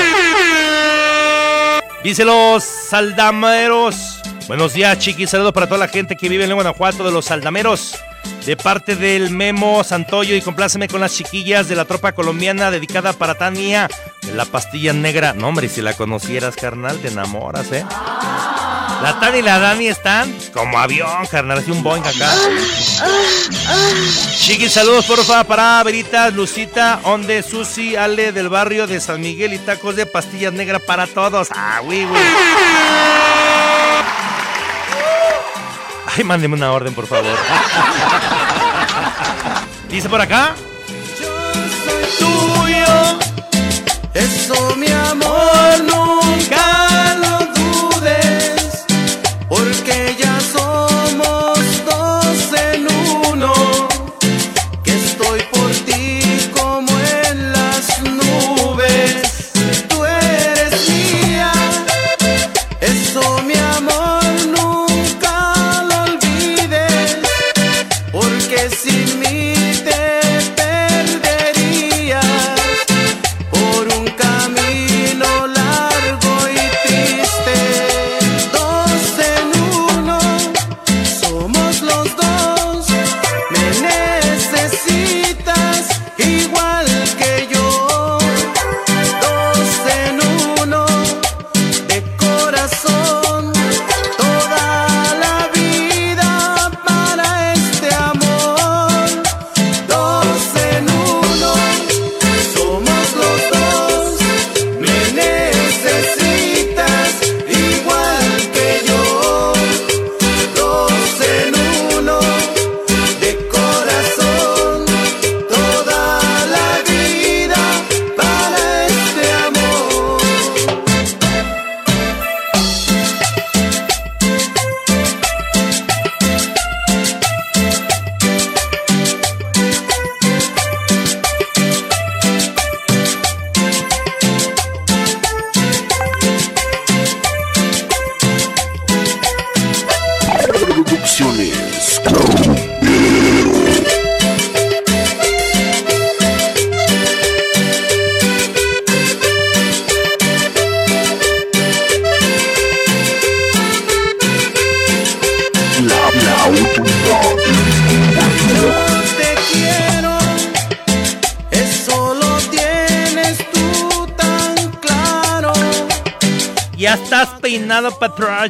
Dice los saldameros. Buenos días, chiquis. Saludos para toda la gente que vive en Guanajuato de los saldameros. De parte del Memo Santoyo y compláceme con las chiquillas de la tropa colombiana dedicada para Tania la pastilla negra. No, hombre, si la conocieras, carnal, te enamoras, ¿eh? La Tania y la Dani están como avión, carnal, así un Boeing acá. Chiquis, saludos porfa para Veritas, Lucita, Onde, Susi, Ale del barrio de San Miguel y tacos de pastillas negras para todos. Ah, güey, güey. Ay, mándeme una orden, por favor. Dice por acá. tuyo. Eso, mi amor, nunca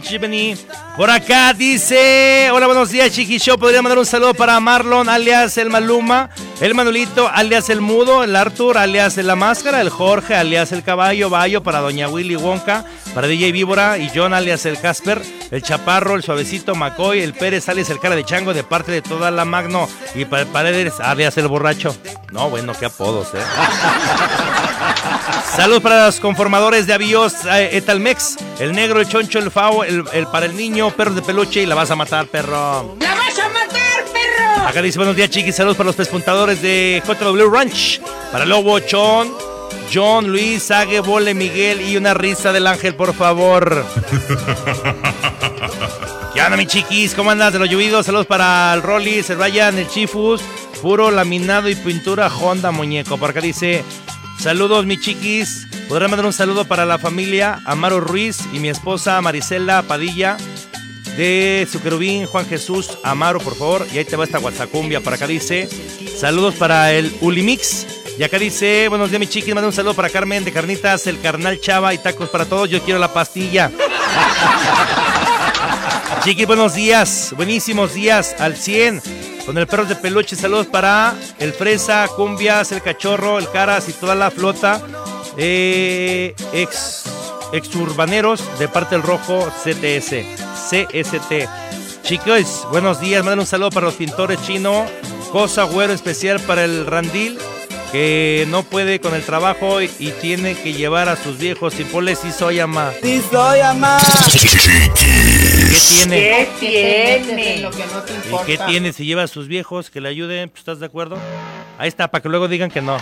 Jimmy. Por acá dice: Hola, buenos días, Chiqui Show. Podría mandar un saludo para Marlon, alias el Maluma, el Manolito, alias el Mudo, el Arthur, alias la Máscara, el Jorge, alias el Caballo, Bayo, para Doña Willy Wonka, para DJ Víbora y John, alias el Casper, el Chaparro, el Suavecito, Macoy, el Pérez, alias el Cara de Chango, de parte de toda la Magno, y para Paredes, alias el Borracho. No, bueno, qué apodos, eh. Saludos para los conformadores de avíos eh, Etalmex, el negro, el choncho, el fao, el, el para el niño, perros de peluche y la vas a matar, perro. ¡La vas a matar, perro! Acá dice buenos días, chiquis. Saludos para los pespuntadores de JW Ranch. Para Lobo, Chon, John, Luis, Sague, Bole, Miguel y una risa del ángel, por favor. ¿Qué onda, mi chiquis? ¿Cómo andas de los llovidos? Saludos para el Rollis, el Ryan, el Chifus, Puro laminado y pintura Honda muñeco. Por acá dice, saludos mi chiquis. Podré mandar un saludo para la familia Amaro Ruiz y mi esposa Marisela Padilla de su querubín Juan Jesús Amaro, por favor. Y ahí te va esta Guatzacumbia. Por acá dice, saludos para el Ulimix. Y acá dice, buenos días mi chiquis, manda un saludo para Carmen de Carnitas, el carnal Chava y tacos para todos. Yo quiero la pastilla. Chiquis, buenos días, buenísimos días, al 100. Con el perro de peluche, saludos para el Fresa, Cumbias, el Cachorro, el Caras y toda la flota. Eh, ex, exurbaneros de parte del Rojo CTS, CST. Chicos, buenos días, manden un saludo para los pintores chino. Cosa güero especial para el Randil, que no puede con el trabajo y, y tiene que llevar a sus viejos. Y ponle si soy ama. Sí soy ama. ¿Qué tiene? ¿Qué tiene? En lo que no te ¿Y qué tiene si lleva a sus viejos que le ayuden? Pues, ¿Estás de acuerdo? Ahí está, para que luego digan que no.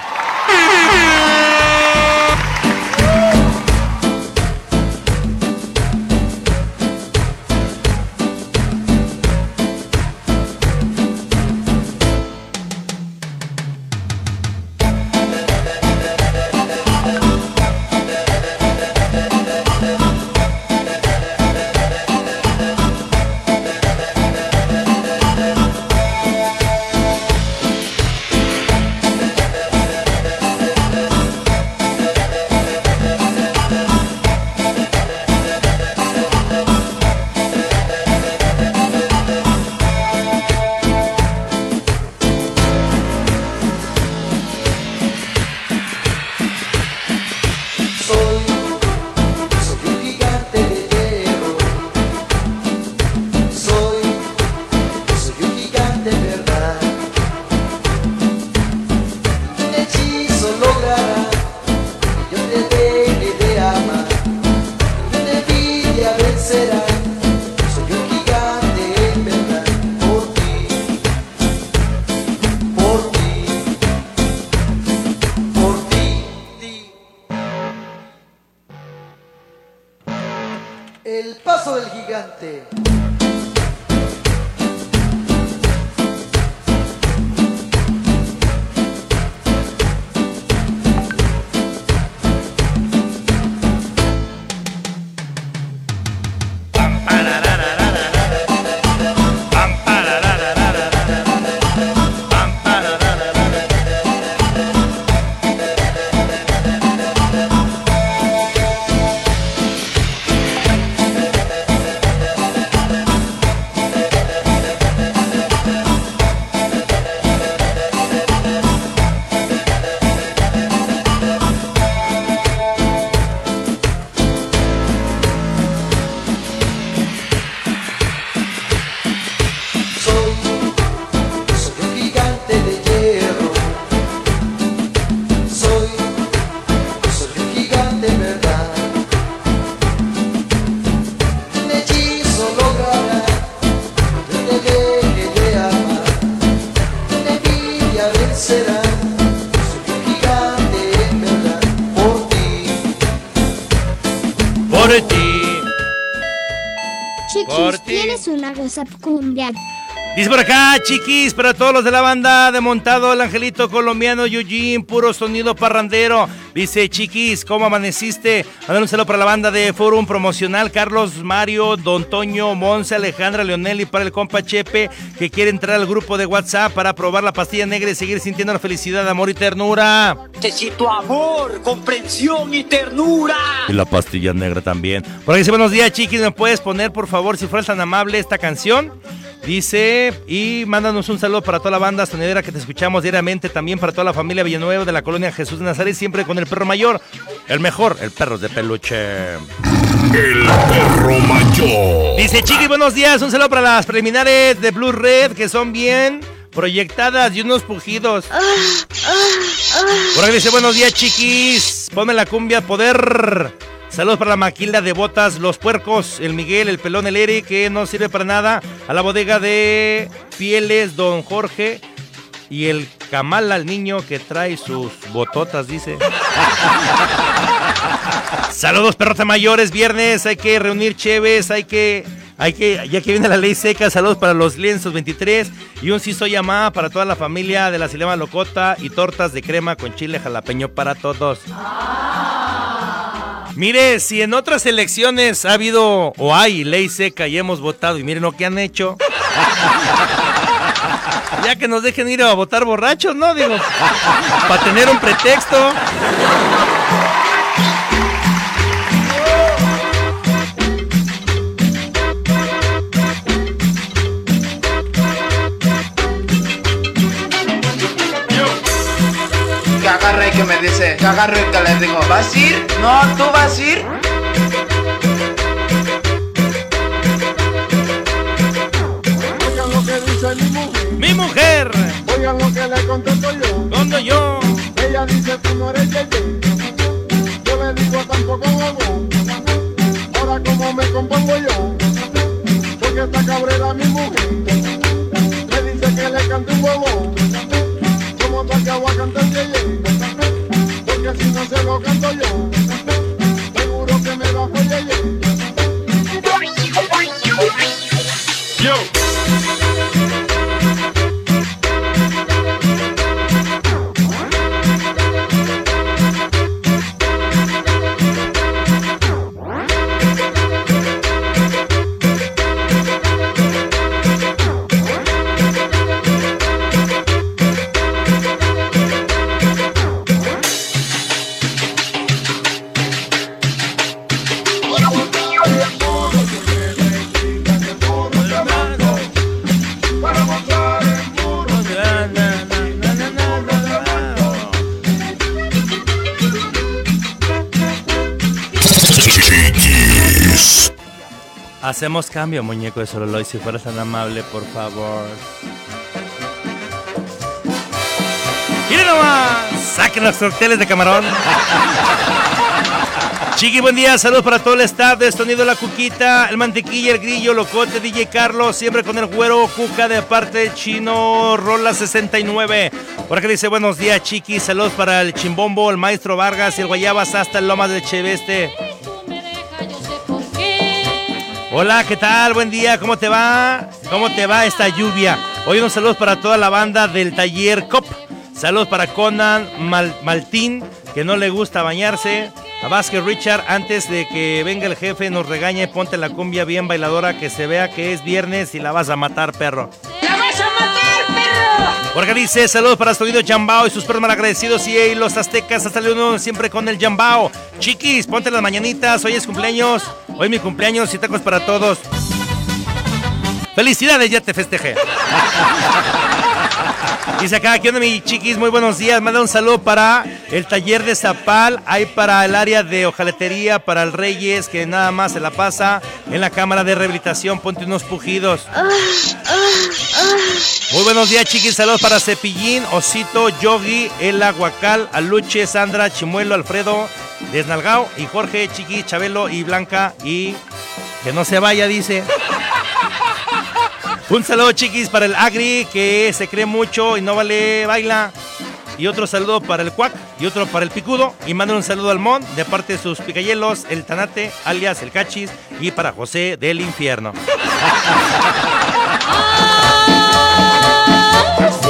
Cumbia. Por acá, chiquis, para todos los de la banda de Montado, el Angelito Colombiano, Eugene, puro sonido parrandero. Dice, chiquis, ¿cómo amaneciste? Saludo para la banda de Forum Promocional, Carlos, Mario, Don Toño, Monse, Alejandra, Leonel y para el compa Chepe, que quiere entrar al grupo de WhatsApp para probar la pastilla negra y seguir sintiendo la felicidad, amor y ternura. Necesito amor, comprensión y ternura. Y la pastilla negra también. Por ahí dice, buenos días, chiquis, ¿me puedes poner, por favor, si fueras tan amable, esta canción? Dice, y mándanos un saludo para toda la banda sonidera que te escuchamos diariamente, también para toda la familia Villanueva de la colonia Jesús de Nazaret, siempre con el perro mayor, el mejor, el perro de peluche. El perro mayor. Dice, chiqui, buenos días, un saludo para las preliminares de Blue Red, que son bien proyectadas y unos pujidos. Por ahí dice, buenos días, chiquis, ponme la cumbia poder. Saludos para la maquilda de botas, los puercos, el Miguel, el pelón, el Eric, que no sirve para nada. A la bodega de pieles, don Jorge. Y el Kamala, el niño que trae sus bototas, dice. Saludos, perros de mayores. Viernes hay que reunir cheves, hay que Hay que, ya que viene la ley seca, saludos para los lienzos 23 y un sí soy llamada para toda la familia de la Silema Locota y tortas de crema con chile jalapeño para todos. Mire, si en otras elecciones ha habido o hay ley seca y hemos votado y miren lo que han hecho. Ya que nos dejen ir a votar borrachos, ¿no? Digo, para tener un pretexto. Me dice, que agarro y que le digo, ¿vas a ir? No, ¿tú vas a ir? Oigan lo que dice mi mujer. Mi mujer. Oigan lo que le contesto yo. Cuando yo. Ella dice tú no eres yeye. Yo le digo tampoco hago. Ahora como me compongo yo. Porque esta cabrera mi mujer. Me dice que le cante un huevo. Como tal que voy a cantar yeye. Porque si no se lo canto yo. Hacemos cambio, muñeco de Sololoy, si fueras tan amable, por favor. ¡Miren nomás! ¡Saquen los cócteles de camarón! Chiqui, buen día, saludos para todo el staff de La Cuquita, el Mantequilla, el Grillo, Locote, DJ Carlos, siempre con el güero Cuca de parte del chino Rola 69. Por acá dice, buenos días, Chiqui, saludos para el Chimbombo, el Maestro Vargas y el Guayabas hasta el Lomas de Cheveste. Hola, ¿qué tal? Buen día, ¿cómo te va? ¿Cómo te va esta lluvia? Hoy unos saludos para toda la banda del taller COP. Saludos para Conan Mal- Maltín, que no le gusta bañarse. A Vázquez Richard, antes de que venga el jefe, nos regañe, ponte la cumbia bien bailadora, que se vea que es viernes y la vas a matar, perro. Porque dice, saludos para Sonido Jambao y sus perros malagradecidos y los aztecas, hasta el uno siempre con el Jambao. Chiquis, ponte las mañanitas, hoy es cumpleaños, hoy mi cumpleaños y tacos para todos. Felicidades, ya te festejé. Dice acá, ¿qué onda mi chiquis? Muy buenos días. Manda un saludo para el taller de Zapal, hay para el área de hojaletería, para el Reyes, que nada más se la pasa en la cámara de rehabilitación. Ponte unos pujidos. Muy buenos días, chiquis. Saludos para Cepillín, Osito, Yogi, El Aguacal, Aluche, Sandra, Chimuelo, Alfredo, Desnalgao y Jorge, Chiqui, Chabelo y Blanca. Y que no se vaya, dice. Un saludo, chiquis, para el Agri, que se cree mucho y no vale baila. Y otro saludo para el Cuac y otro para el Picudo. Y mandan un saludo al Mon de parte de sus picayelos, el Tanate, alias el Cachis, y para José del Infierno.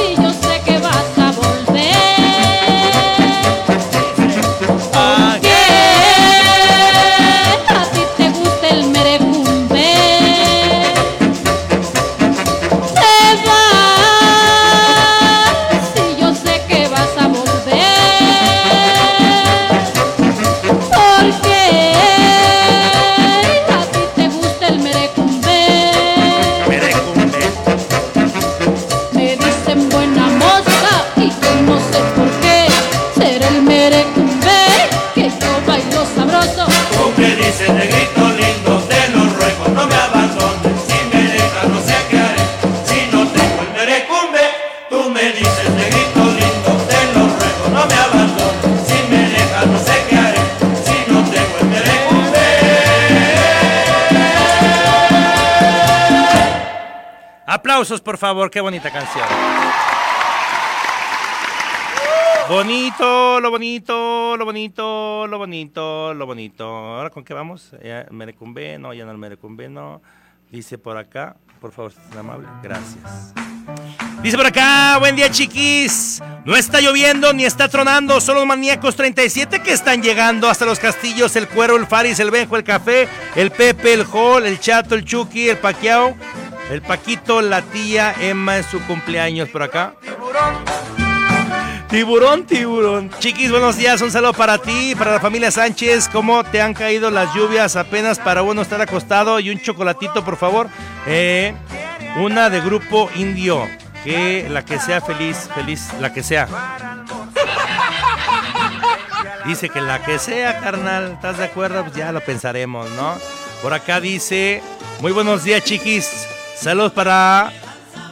por favor, qué bonita canción. Bonito, lo bonito, lo bonito, lo bonito, lo bonito. ¿Ahora con qué vamos? Ya, ya no el Merecumbe, no. Dice por acá, por favor, si es amable. Gracias. Dice por acá, buen día chiquis. No está lloviendo ni está tronando, son los maníacos 37 que están llegando hasta los castillos, el cuero, el faris, el benjo, el café, el pepe, el hall, el chato, el chucky, el paquiao, el paquito, la tía Emma en su cumpleaños por acá. Tiburón, tiburón. Chiquis, buenos días. Un saludo para ti, para la familia Sánchez. ¿Cómo te han caído las lluvias apenas para uno estar acostado? Y un chocolatito, por favor. Eh, una de grupo indio. Que la que sea feliz, feliz, la que sea. Dice que la que sea, carnal. ¿Estás de acuerdo? Pues ya lo pensaremos, ¿no? Por acá dice, muy buenos días, chiquis. Saludos para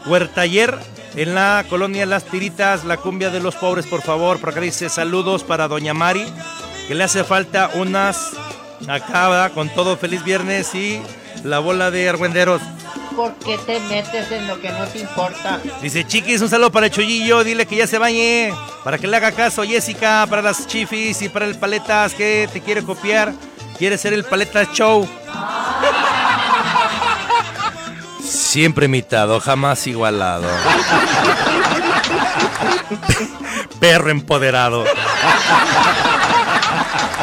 Huertayer en la colonia Las Tiritas, la cumbia de los pobres, por favor. Por acá dice saludos para Doña Mari, que le hace falta unas acaba con todo feliz viernes y la bola de argüenderos. ¿Por qué te metes en lo que no te importa? Dice Chiquis, un saludo para el Chollillo, dile que ya se bañe, para que le haga caso Jessica, para las chifis y para el Paletas que te quiere copiar, quiere ser el Paletas Show. Siempre imitado, jamás igualado. Perro empoderado.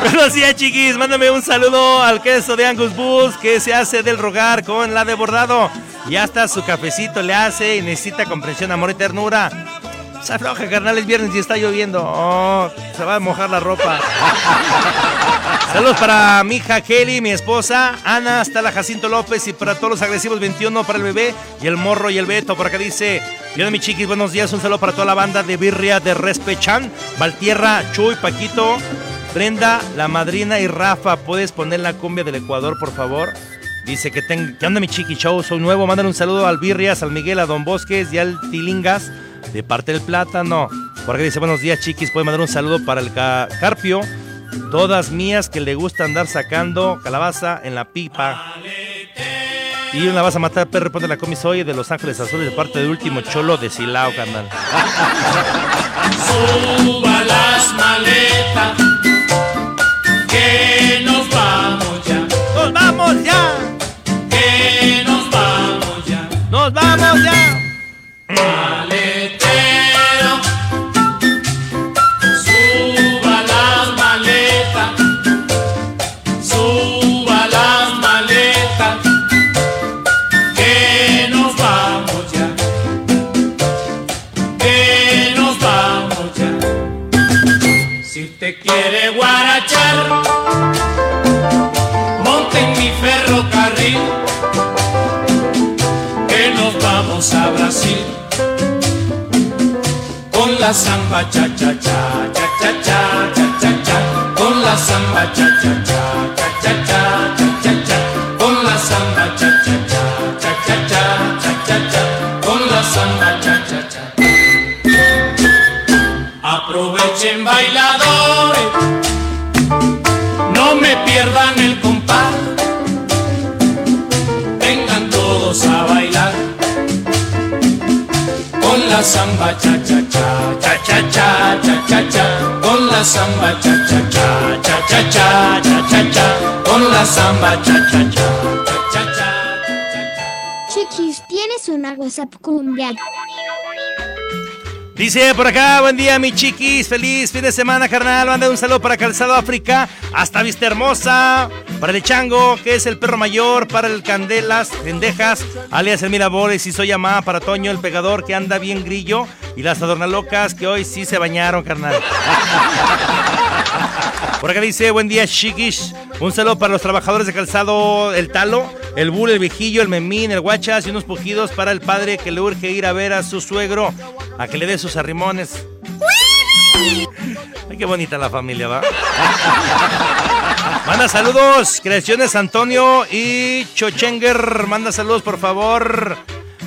Buenos días, chiquis. Mándame un saludo al queso de Angus Bulls que se hace del rogar con la de bordado. Y hasta su cafecito le hace y necesita comprensión, amor y ternura. Se afloja, carnal, es viernes y está lloviendo. Oh, se va a mojar la ropa. Saludos para mi hija Kelly, mi esposa, Ana, hasta la Jacinto López y para todos los agresivos 21 para el bebé y el morro y el Beto. Por acá dice, yo mi chiquis, buenos días, un saludo para toda la banda de Birria de Respechan, Valtierra, Chuy, Paquito, Brenda, la madrina y Rafa. ¿Puedes poner la cumbia del Ecuador, por favor? Dice que, ten, que anda mi chiqui show, soy nuevo. Mándale un saludo al Birrias, al Miguel, a Don Bosques y al Tilingas de parte del plátano. Por acá dice, buenos días chiquis, puede mandar un saludo para el ca- Carpio. Todas mías que le gusta andar sacando calabaza en la pipa. Y una vas a matar perro, ponte la comis hoy de Los Ángeles Azules de parte del último cholo de Silao, carnal. Suba las maletas, que nos vamos ya. ¡Nos vamos ya! Que nos vamos ya. ¡Nos vamos ya! La samba cha cha cha cha cha cha cha cha cha con la samba cha cha cha cha cha cha cha cha cha con la samba cha cha cha cha cha cha cha cha cha con la samba cha cha cha Aprovechen bailadores, no me pierdan el compás, vengan todos a bailar con la samba cha cha cha cha cha con la samba cha cha cha cha cha cha cha cha cha con la samba cha cha cha cha cha cha Chiquis, ¿tienes una WhatsApp cumbia? Dice por acá, buen día mi chiquis, feliz fin de semana carnal, manda un saludo para Calzado África, hasta Vista Hermosa, para el Chango, que es el perro mayor, para el Candelas, Pendejas, alias el Mirabores y soy mamá, para Toño el pegador que anda bien grillo y las adornalocas que hoy sí se bañaron carnal. Por acá dice, buen día chiquis, un saludo para los trabajadores de calzado El Talo, el Bull, el Viejillo, el Memín, el Guachas y unos pujidos para el padre que le urge ir a ver a su suegro, a que le dé sus arrimones. Ay, qué bonita la familia, ¿va? Manda saludos, Creaciones Antonio y Chochenger. Manda saludos, por favor.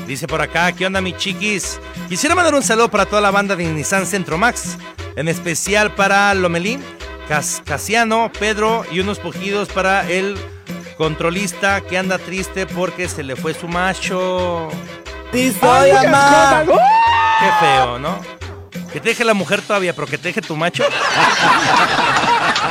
Dice por acá, ¿qué onda, mi chiquis? Quisiera mandar un saludo para toda la banda de Nissan Centro Max, en especial para Lomelín, Cas- Casiano, Pedro y unos pujidos para el controlista que anda triste porque se le fue su macho. Sí soy, mamá. Qué feo, ¿no? Que te deje la mujer todavía, pero que te deje tu macho.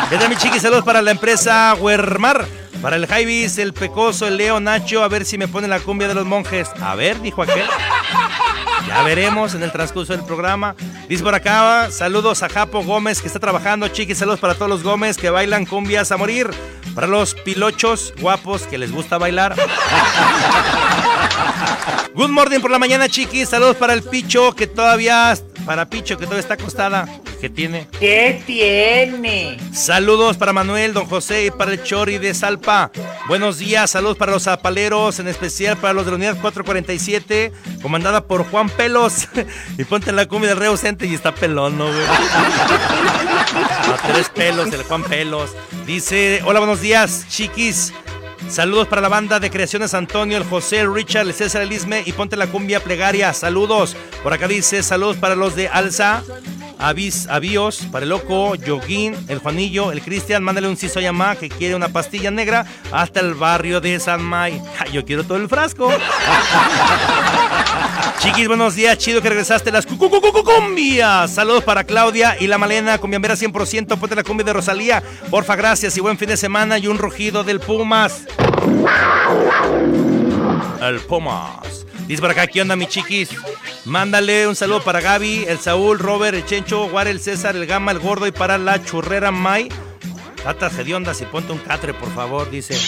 ¿Qué tal, mi chiqui? Saludos para la empresa Huermar. Para el Jaivis, el Pecoso, el Leo, Nacho, a ver si me pone la cumbia de los monjes. A ver, dijo aquel. Ya veremos en el transcurso del programa. Dice saludos a Japo Gómez que está trabajando, chiquis, saludos para todos los Gómez que bailan cumbias a morir. Para los pilochos guapos que les gusta bailar. Good morning por la mañana, chiquis. Saludos para el Picho que todavía, para Picho que todavía está acostada. ¿Qué tiene? ¿Qué tiene? Saludos para Manuel, don José y para el Chori de Salpa. Buenos días, saludos para los zapaleros, en especial para los de la unidad 447, comandada por Juan Pelos. y ponte la cumbia del ausente y está pelón, ¿no, güey? A tres pelos, el Juan Pelos. Dice, hola, buenos días, chiquis. Saludos para la banda de Creaciones Antonio, el José, el Richard, el César, el Isme y ponte la cumbia plegaria. Saludos. Por acá dice saludos para los de Alza, Avis, Avíos, para el Loco, Yoguín, el Juanillo, el Cristian. Mándale un ciso Yamá que quiere una pastilla negra hasta el barrio de San May. Yo quiero todo el frasco. Chiquis, buenos días. Chido que regresaste las cu- cu- cu- cu- cumbias. Saludos para Claudia y la Malena, cumbiambera 100%. Ponte la cumbia de Rosalía. Porfa, gracias y buen fin de semana. Y un rugido del Pumas. El Pumas. Dice por acá, ¿qué onda, mi chiquis? Mándale un saludo para Gaby, el Saúl, Robert, el Chencho, Guar, el César, el Gama, el Gordo y para la churrera May. Patas hediondas y ponte un catre, por favor, dice.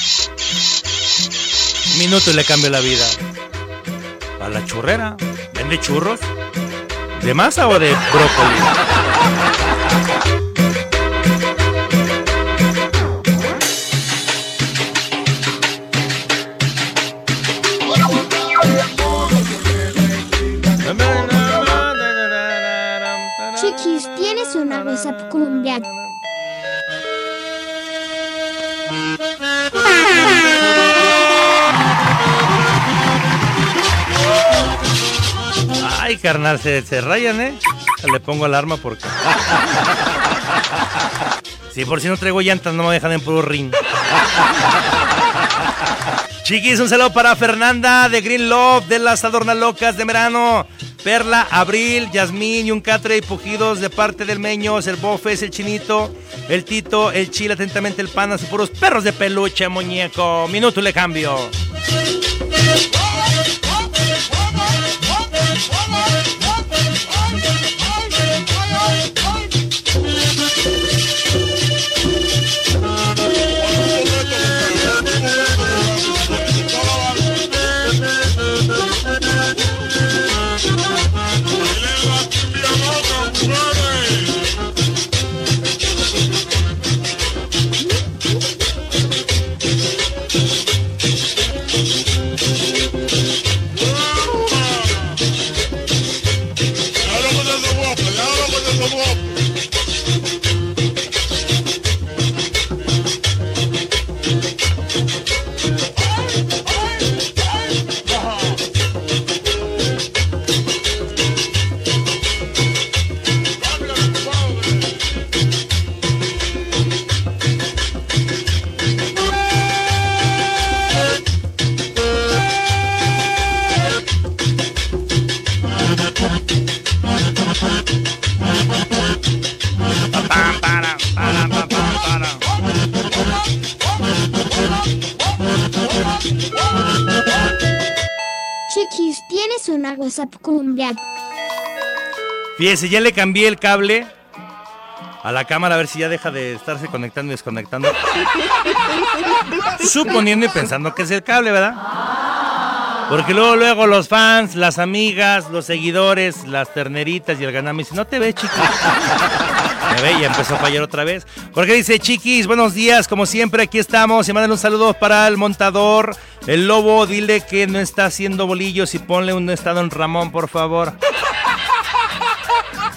Minuto y le cambio la vida. A la churrera. ¿Vende churros? ¿De masa o de brócoli? Chiquis, ¿tienes una WhatsApp cumbia? Ay, carnal, se, se rayan, ¿eh? Le pongo alarma porque. Si por si no traigo llantas, no me dejan en puro ring. Chiquis, un saludo para Fernanda de Green Love, de las Adornalocas de verano. Perla, Abril, Yasmín y un catre y pujidos de parte del Meños, el Bofes, el Chinito, el Tito, el Chile, atentamente el Panas y puros perros de peluche, muñeco. Minuto le cambio. Ya le cambié el cable a la cámara a ver si ya deja de estarse conectando y desconectando. Suponiendo y pensando que es el cable, ¿verdad? Porque luego, luego los fans, las amigas, los seguidores, las terneritas y el ganame dicen, no te ves, chiquis. Me ve, ya empezó a fallar otra vez. Porque dice, chiquis, buenos días, como siempre, aquí estamos. Y mandan un saludo para el montador, el lobo, dile que no está haciendo bolillos y ponle un estado en Ramón, por favor.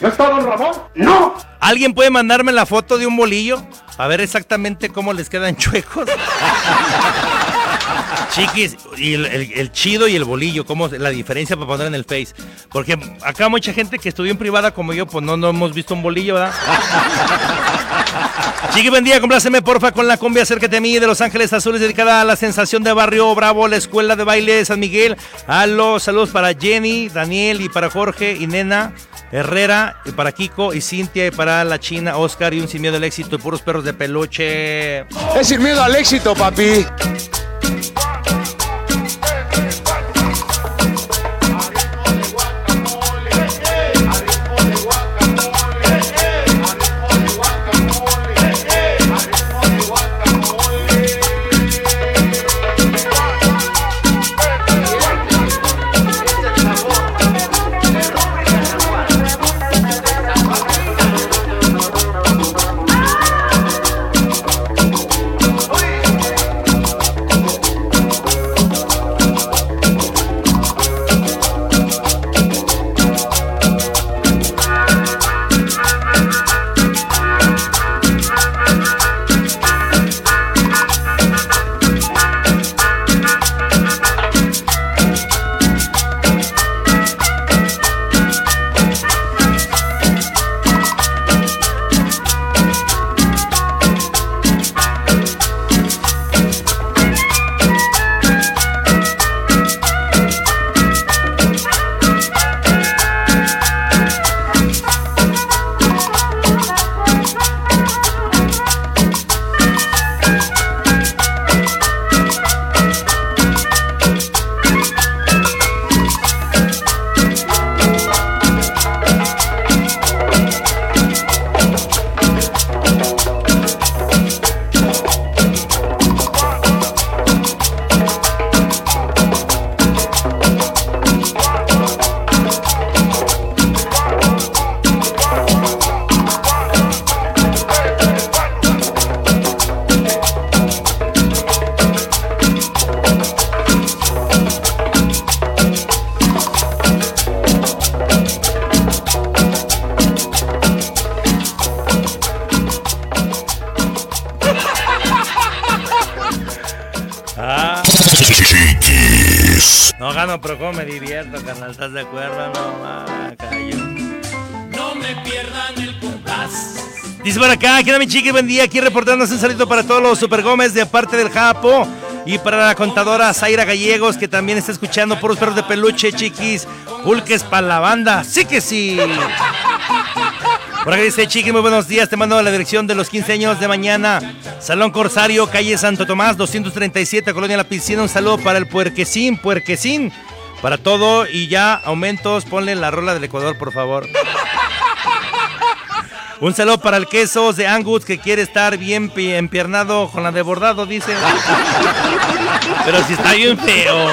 ¿No está don Ramón? ¡No! ¿Alguien puede mandarme la foto de un bolillo? A ver exactamente cómo les quedan chuecos. Chiquis, y el, el- el chido y el bolillo, ¿cómo es la diferencia para poner en el Face? Porque acá mucha gente que estudió en privada como yo, pues no, no hemos visto un bolillo, ¿verdad? Chiqui, buen día, compláceme porfa con la cumbia Acércate a mí de Los Ángeles Azules, dedicada a la sensación de Barrio Bravo, la Escuela de Baile de San Miguel. A los saludos para Jenny, Daniel y para Jorge y Nena. Herrera, y para Kiko y Cintia, y para la China, Oscar, y un sin miedo al éxito, y puros perros de peluche. Es sin miedo al éxito, papi. Mi chiqui, buen día. Aquí reportándose un saludo para todos los Super Gómez de parte del Japo. Y para la contadora Zaira Gallegos, que también está escuchando por los perros de peluche, chiquis. Pulques para la banda. Sí que sí. Por acá dice Chiqui, muy buenos días. Te mando la dirección de los 15 años de mañana. Salón Corsario, calle Santo Tomás, 237, Colonia La Piscina. Un saludo para el puerquecín, puerquecín. Para todo y ya, aumentos, ponle la rola del Ecuador, por favor. Un saludo para el quesos de Angus que quiere estar bien pi- empiernado con la de bordado, dice. Pero si está bien feo.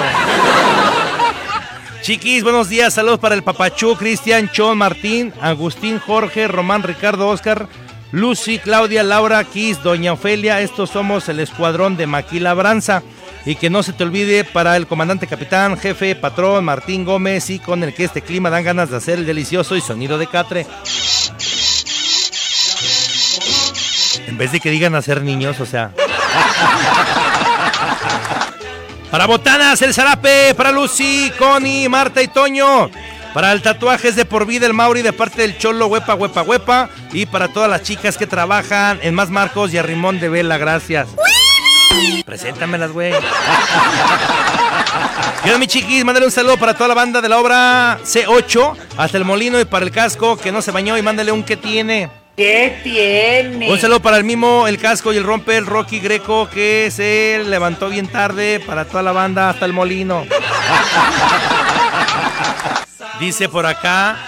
Chiquis, buenos días. Saludos para el Papachú, Cristian, Chon, Martín, Agustín, Jorge, Román, Ricardo, Oscar, Lucy, Claudia, Laura, Kiss, Doña Ofelia. Estos somos el escuadrón de Maquila Branza. Y que no se te olvide para el comandante capitán, jefe, patrón, Martín Gómez, y con el que este clima dan ganas de hacer el delicioso y sonido de catre. En vez de que digan hacer niños, o sea. Para Botanas, el Zarape, para Lucy, Connie, Marta y Toño. Para el tatuajes de por vida el Mauri de parte del Cholo, huepa, huepa, huepa. Y para todas las chicas que trabajan en Más Marcos y a Rimón de Vela, gracias. Preséntamelas, güey. Quiero mi chiquis, mándale un saludo para toda la banda de la obra C8, hasta el molino y para el casco que no se bañó y mándale un que tiene. ¿Qué tiene? Un saludo para el mimo, el casco y el rompe, el Rocky Greco que se levantó bien tarde para toda la banda hasta el molino. Dice por acá,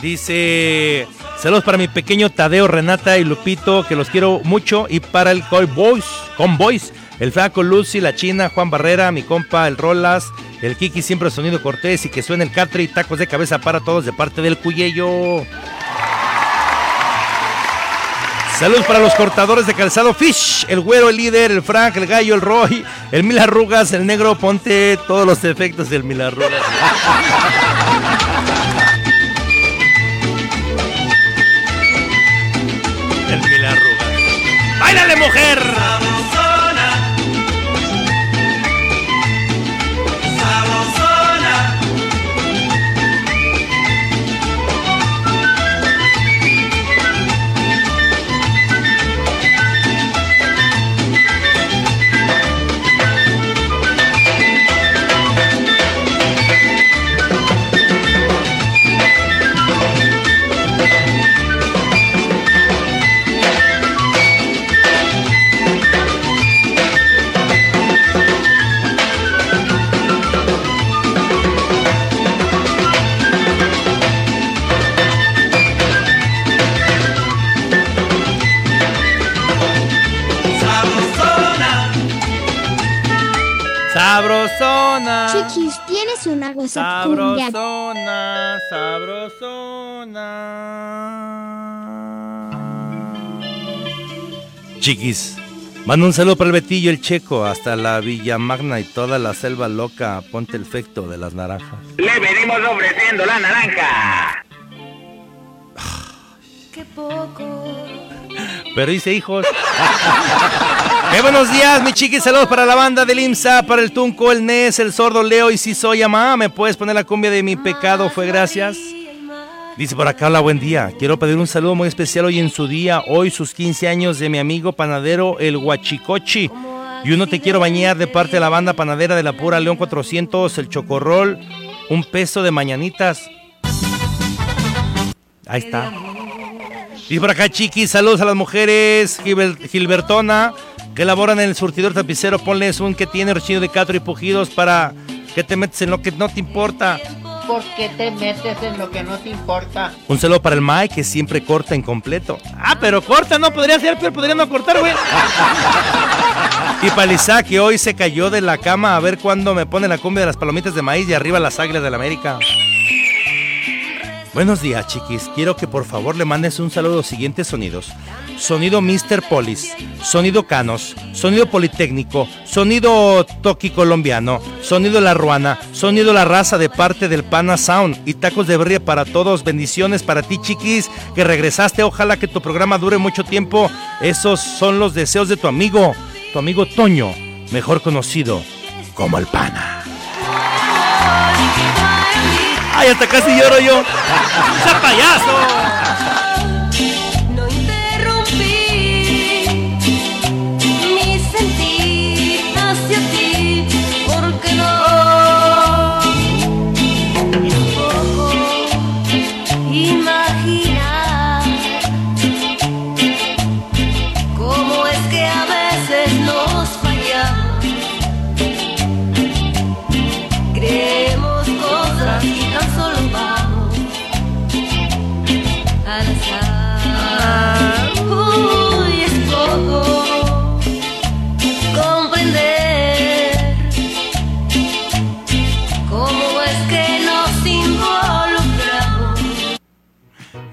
dice, saludos para mi pequeño Tadeo, Renata y Lupito, que los quiero mucho, y para el Boys, Convoys, el flaco Lucy, la china, Juan Barrera, mi compa, el Rolas, el Kiki, siempre sonido cortés y que suene el catre y tacos de cabeza para todos de parte del Cuyello. Saludos para los cortadores de calzado Fish, el güero, el líder, el Frank, el gallo, el Roy, el Mil Arrugas, el negro, ponte todos los defectos del Mil Arrugas. El Mil Arrugas. ¡Báilale, mujer! Sabrosona. Chiquis, tienes una cumbia. Sabrosona, sabrosona. Chiquis, manda un saludo para el Betillo, el Checo, hasta la Villa Magna y toda la selva loca. Ponte el efecto de las naranjas. Le venimos ofreciendo la naranja. Qué poco. Pero hice hijos. ¡Qué buenos días, mi chiquis! Saludos para la banda del IMSA, para el Tunco, el Nes, el Sordo Leo y si soy mamá. ¿Me puedes poner la cumbia de mi pecado? Fue gracias. Dice por acá, hola, buen día. Quiero pedir un saludo muy especial hoy en su día, hoy sus 15 años de mi amigo panadero, el Huachicochi. Y uno te quiero bañar de parte de la banda panadera de la pura León 400, el Chocorrol, un peso de mañanitas. Ahí está. Y por acá, chiquis, saludos a las mujeres Gilber- Gilbertona que laboran en el surtidor tapicero. Ponles un que tiene rechino de catro y pujidos para que te metes en lo que no te importa. ¿Por qué te metes en lo que no te importa? Un saludo para el Mike que siempre corta en completo. Ah, pero corta, no podría ser, pero podría no cortar, güey. Y para el Isaac, que hoy se cayó de la cama a ver cuándo me pone la cumbia de las palomitas de maíz y arriba las águilas de la América. Buenos días, chiquis. Quiero que por favor le mandes un saludo a los siguientes sonidos. Sonido Mr. Polis, sonido Canos, sonido Politécnico, sonido Toki Colombiano, sonido La Ruana, sonido La Raza de parte del Pana Sound y tacos de berria para todos. Bendiciones para ti, chiquis, que regresaste. Ojalá que tu programa dure mucho tiempo. Esos son los deseos de tu amigo, tu amigo Toño, mejor conocido como el Pana. ¡Ay, hasta casi lloro yo! ¡Ese payaso!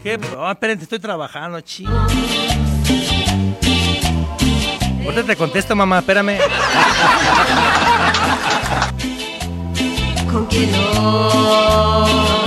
¿Qué? Espérate, estoy trabajando, chico. Ahorita te contesto, mamá, espérame. con quien hoy.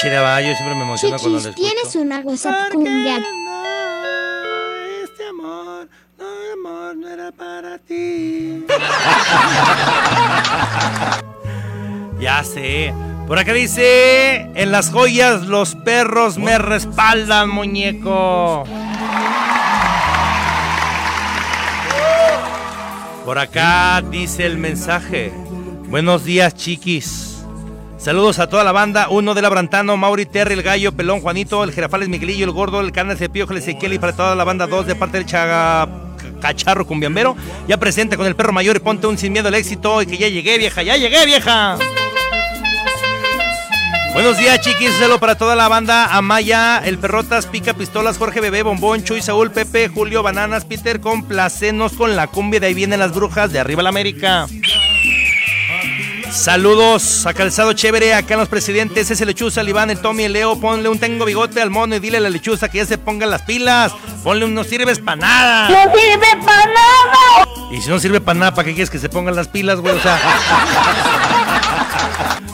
Chida, va, yo siempre me emociono cuando la escucho. tienes una WhatsApp cumbia. Este amor, no, amor, no era para ti. ya sé. Por acá dice, en las joyas los perros me respaldan, muñeco. Por acá dice el mensaje. Buenos días, chiquis. Saludos a toda la banda. Uno del Abrantano, Mauri Terry, el Gallo, Pelón, Juanito, el Girafales, Miguelillo, el Gordo, el Carnes de Piojo, el Ezequiel y para toda la banda. Dos de parte del Chaga Cacharro Cumbiambero. Ya presente con el perro mayor y ponte un sin miedo al éxito. Y que ya llegué, vieja. Ya llegué, vieja. Buenos días, chiquis. Un saludo para toda la banda. Amaya, el Perrotas, Pica Pistolas, Jorge Bebé, Bombón, Chuy, Saúl, Pepe, Julio, Bananas, Peter, complacenos con la cumbia. De ahí vienen las brujas de arriba la América. Saludos a Calzado Chévere, acá en los presidentes, ese lechuza, el Iván, el Tommy, el Leo, ponle un tengo bigote al mono y dile a la lechuza que ya se pongan las pilas. Ponle un no sirves para nada. ¡No sirve para nada! Y si no sirve para nada, ¿para qué quieres que se pongan las pilas, güey? O sea.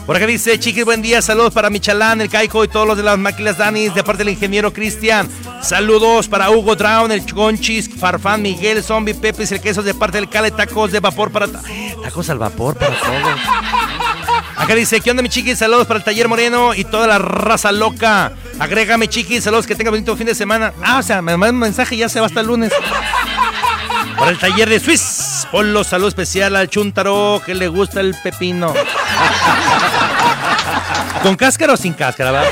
Por acá dice, chiquis, buen día, saludos para Michalán, el Caico y todos los de las máquinas Danis, de parte del ingeniero Cristian. Saludos para Hugo Drown, el Conchis, Farfán, Miguel, Zombie, Pepe, el queso de parte del Cale, tacos de vapor para... ta- Tacos al vapor para todos. Acá dice, ¿qué onda mi chiquis? Saludos para el Taller Moreno y toda la raza loca. Agrégame chiquis, saludos, que tenga bonito fin de semana. Ah, o sea, me manda un mensaje y ya se va hasta el lunes. Para el taller de Swiss, ponlo salud especial al Chuntaro, que le gusta el pepino. ¿Con cáscara o sin cáscara, va?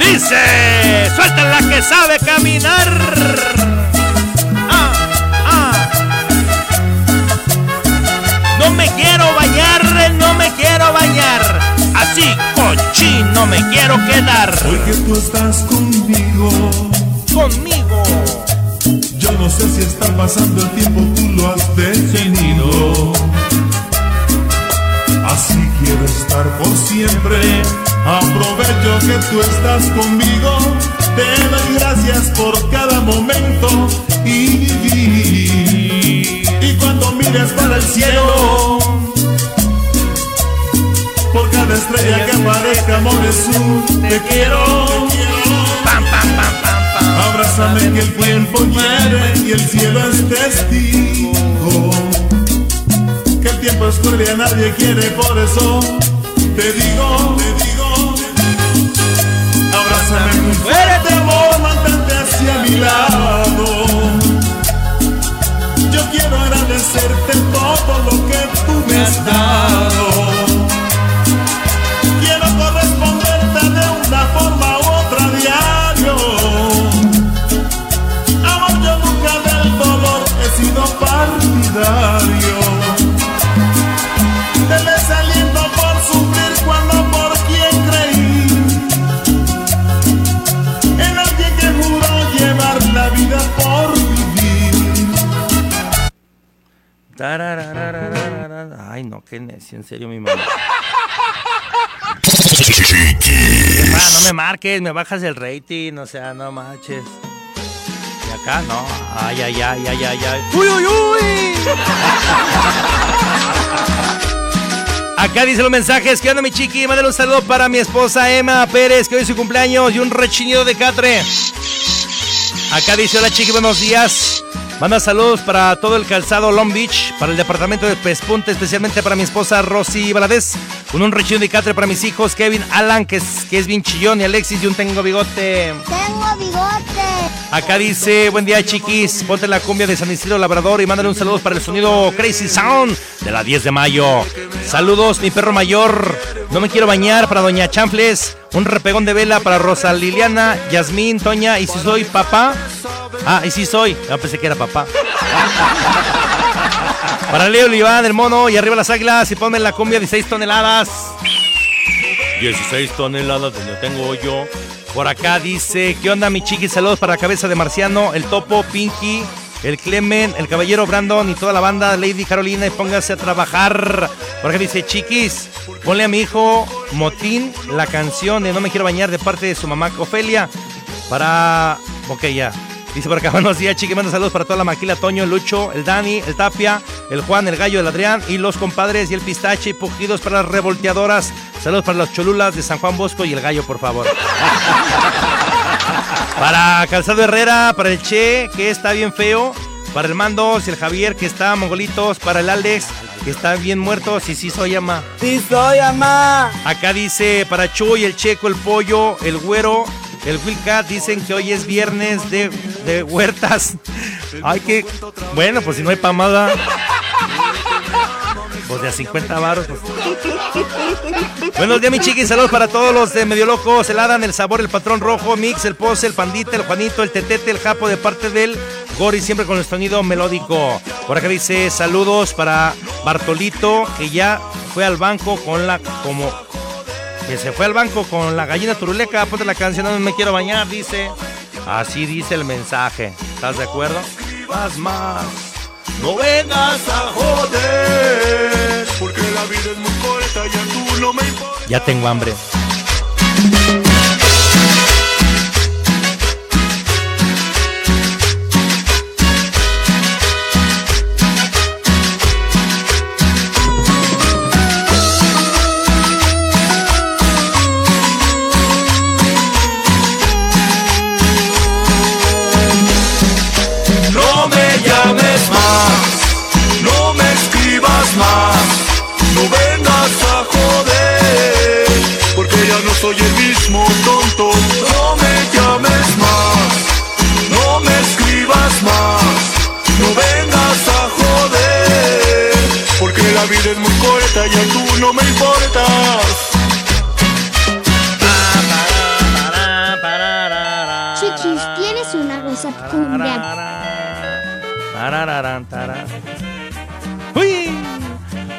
Dice, suelta la que sabe caminar. Ah, ah. No me quiero bañar, no me quiero bañar. Así cochino me quiero quedar. Hoy que tú estás conmigo, conmigo. Yo no sé si está pasando el tiempo, tú lo has detenido. Quiero estar por siempre. Aprovecho que tú estás conmigo. Te doy gracias por cada momento y vivir. Y cuando mires para el cielo, por cada estrella que aparezca, amor es un te quiero. Abrázame que el tiempo hiere y el cielo es testigo. Que el tiempo es a nadie quiere, por eso te digo, te digo. Abrázame muy fuerte, amor, mantente hacia mi lado. Yo quiero agradecerte todo lo que tú me has dado. En serio, mi mamá. No me marques, me bajas el rating, o sea, no manches. Y acá, no. Ay, ay, ay, ay, ay, ay. ¡Uy, uy, uy! Acá dice los mensajes. ¿Qué onda, mi chiqui? Mándale un saludo para mi esposa Emma Pérez, que hoy es su cumpleaños, y un rechinido de catre. Acá dice, hola chiqui, buenos días. Manda saludos para todo el calzado Long Beach, para el departamento de Pespunte, especialmente para mi esposa Rosy Valadez. Con un rechino de catre para mis hijos, Kevin Alan, que es, que es bien chillón, y Alexis, y un tengo bigote. Tengo bigote. Acá dice, buen día chiquis, ponte la cumbia de San Isidro Labrador y mándale un saludo para el sonido Crazy Sound de la 10 de mayo. Saludos, mi perro mayor, no me quiero bañar para Doña Chanfles, un repegón de vela para Rosa Liliana, Yasmín, Toña, y si soy papá, ah, y si soy, yo pensé que era papá. Para Leo Oliván, el mono, y arriba las águilas, y ponme la cumbia de 6 toneladas. 16 toneladas donde tengo yo. Por acá dice, ¿qué onda mi chiqui? Saludos para la cabeza de Marciano, el Topo, Pinky, el Clemen, el Caballero Brandon y toda la banda, Lady Carolina, y póngase a trabajar. Acá dice, chiquis, ponle a mi hijo Motín la canción de No me quiero bañar de parte de su mamá Ofelia. Para... Ok, ya. Dice por acá, buenos días, chiqui, manda saludos para toda la maquila, Toño, el Lucho, el Dani, el Tapia, el Juan, el Gallo, el Adrián y los compadres y el Pistache y pujidos para las revolteadoras. Saludos para los cholulas de San Juan Bosco y el Gallo, por favor. Para Calzado Herrera, para el Che, que está bien feo. Para el Mandos el Javier, que está mongolitos. Para el Alex, que está bien muerto. Sí, sí, soy ama. Sí, soy ama. Acá dice para Chuy, el Checo, el Pollo, el Güero, el Wilcat. Dicen que hoy es viernes de, de huertas. Ay, que. Bueno, pues si no hay pamada. Pues de a 50 baros. Pues. Buenos días, mi chiquis. Saludos para todos los de Medio Locos. El Adam, el Sabor, el Patrón Rojo, Mix, el Pose, el Pandita, el Juanito, el Tetete, el Japo de parte del Gori, siempre con el sonido melódico. Por acá dice saludos para Bartolito, que ya fue al banco con la. como. Que se fue al banco con la gallina turuleca. Ponte la canción, no me quiero bañar, dice. Así dice el mensaje. ¿Estás de acuerdo? Más, más. No vengas a joder, porque la vida es muy corta y a tú no me importa. Ya tengo hambre.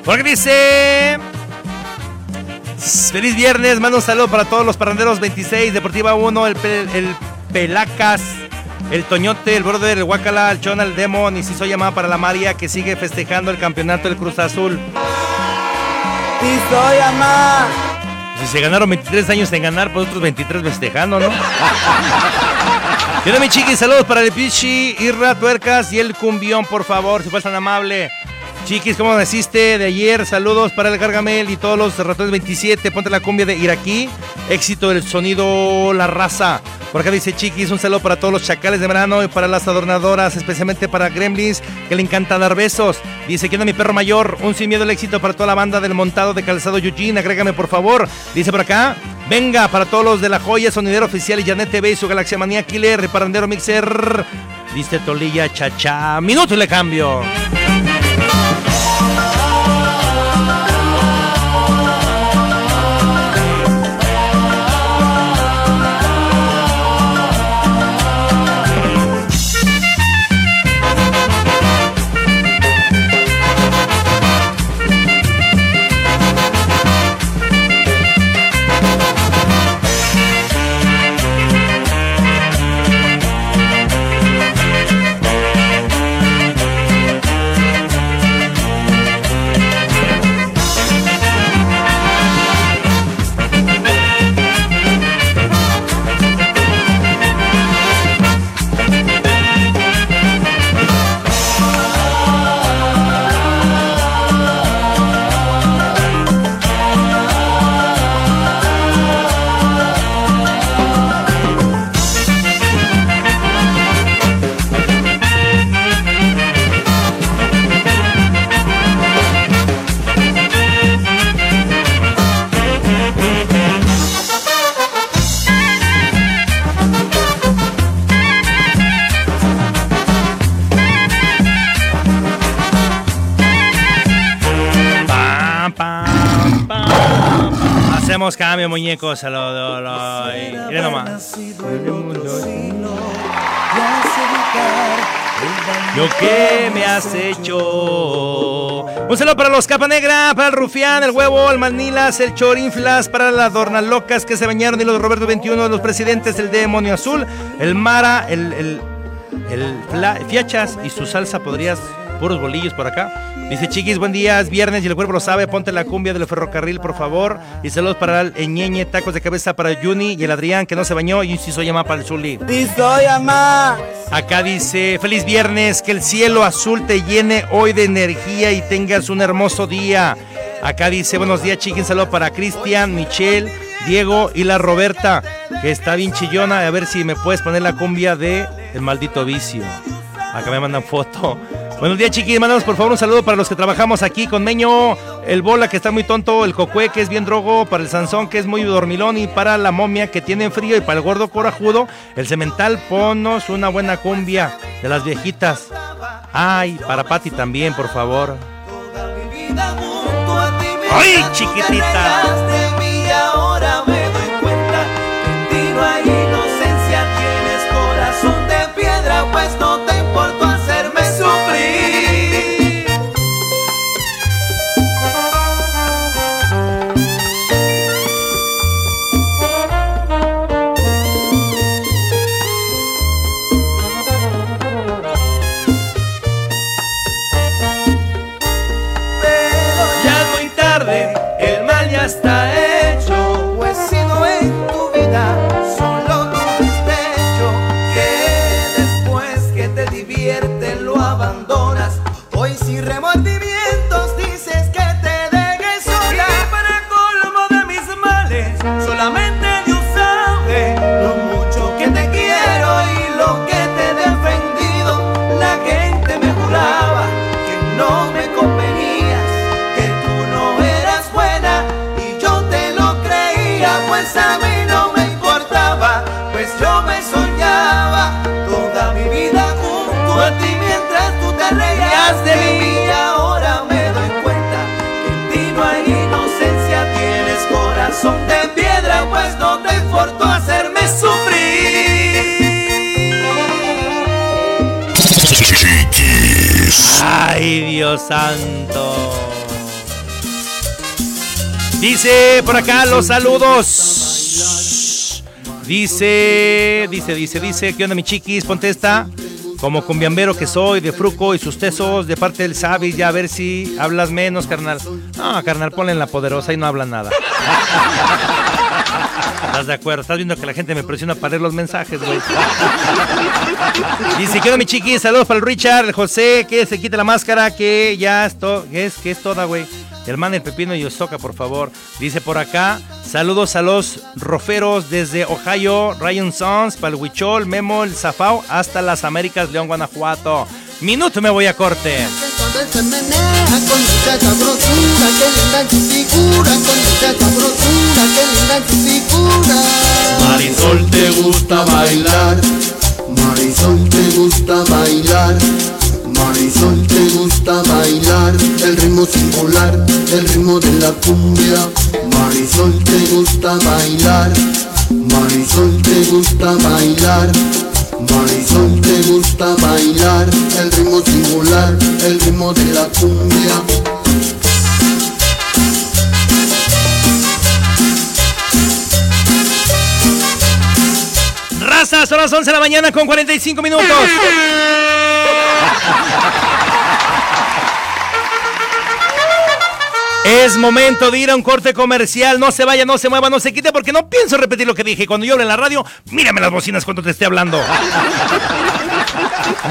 Porque dice. Feliz viernes, mando un saludo para todos los parranderos 26, Deportiva 1, el, Pe- el Pelacas, el Toñote, el Brother, el Huacala, el Chona, el Demon y si soy llamada para la María que sigue festejando el campeonato del Cruz Azul. Y soy amar. Si se ganaron 23 años en ganar, pues otros 23 festejando, ¿no? Quiero mi chiqui, saludos para el Pichi, Irra, Tuercas y el Cumbión, por favor, si fueras tan amable. Chiquis, ¿cómo naciste de ayer? Saludos para el Gargamel y todos los ratones 27. Ponte la cumbia de Iraquí. Éxito del sonido La Raza. Por acá dice Chiquis, un saludo para todos los chacales de verano y para las adornadoras, especialmente para Gremlins, que le encanta dar besos. Dice, ¿quién es mi perro mayor? Un sin miedo al éxito para toda la banda del montado de calzado Eugene. Agrégame, por favor. Dice por acá, venga, para todos los de la joya, sonidero oficial y Janet TV y su Galaxia Manía Killer, reparandero Mixer. Dice Tolilla Chacha. Minuto y le cambio. Hacemos cambio, muñecos. A lo, lo- lo- y- nomás. Lo que me has hecho. Un saludo para los Capa Negra, para el Rufián, el Huevo, el Manilas, el Chorinflas, para las Dornalocas que se bañaron y los Roberto 21, los presidentes, el Demonio Azul, el Mara, el, el, el Fla- Fiachas y su salsa podrías, puros bolillos por acá. Dice Chiquis, buen día, es viernes y el cuerpo lo sabe, ponte la cumbia del ferrocarril, por favor. Y saludos para el Eñeñe, tacos de cabeza para Juni y el Adrián que no se bañó y un inciso llama para el Zuli. Y soy amar. Acá dice, feliz viernes, que el cielo azul te llene hoy de energía y tengas un hermoso día. Acá dice, buenos días, chiquín, saludo para Cristian, Michelle, Diego y la Roberta, que está bien chillona. A ver si me puedes poner la cumbia de El Maldito Vicio. Acá me mandan foto. Buenos días, chiquis. Mandamos por favor un saludo para los que trabajamos aquí con Meño, el Bola que está muy tonto, el Cocue que es bien drogo, para el Sansón que es muy dormilón y para la momia que tiene frío y para el gordo corajudo, el Cemental, ponos una buena cumbia de las viejitas. Ay, para Pati también, por favor. ¡Ay, chiquitita! Dios santo. Dice por acá los saludos. Dice, dice, dice, dice, ¿qué onda mi chiquis? Ponte esta. Como cumbiambero que soy, de Fruco y sus tesos, de parte del Sabi, ya a ver si hablas menos, carnal. No, carnal, ponle en la poderosa y no habla nada. ¿Estás de acuerdo? Estás viendo que la gente me presiona para leer los mensajes, güey. Dice, ¿qué onda, mi chiqui? Saludos para el Richard, el José, que se quite la máscara, que ya es, to- que es, que es toda, güey. El man, el pepino y Osoka, por favor. Dice por acá, saludos a los roferos desde Ohio, Ryan Sons, para el Huichol, Memo, el Zafao, hasta las Américas, León, Guanajuato. Minuto me voy a corte. Marisol te gusta bailar, Marisol te gusta bailar, Marisol te gusta bailar, el ritmo singular, el ritmo de la cumbia. Marisol te gusta bailar, Marisol te gusta bailar, Marisol te gusta bailar, el ritmo singular, el ritmo de la cumbia. Raza, son las 11 de la mañana con 45 minutos. Es momento de ir a un corte comercial. No se vaya, no se mueva, no se quite, porque no pienso repetir lo que dije. Cuando yo hable en la radio, mírame las bocinas cuando te esté hablando.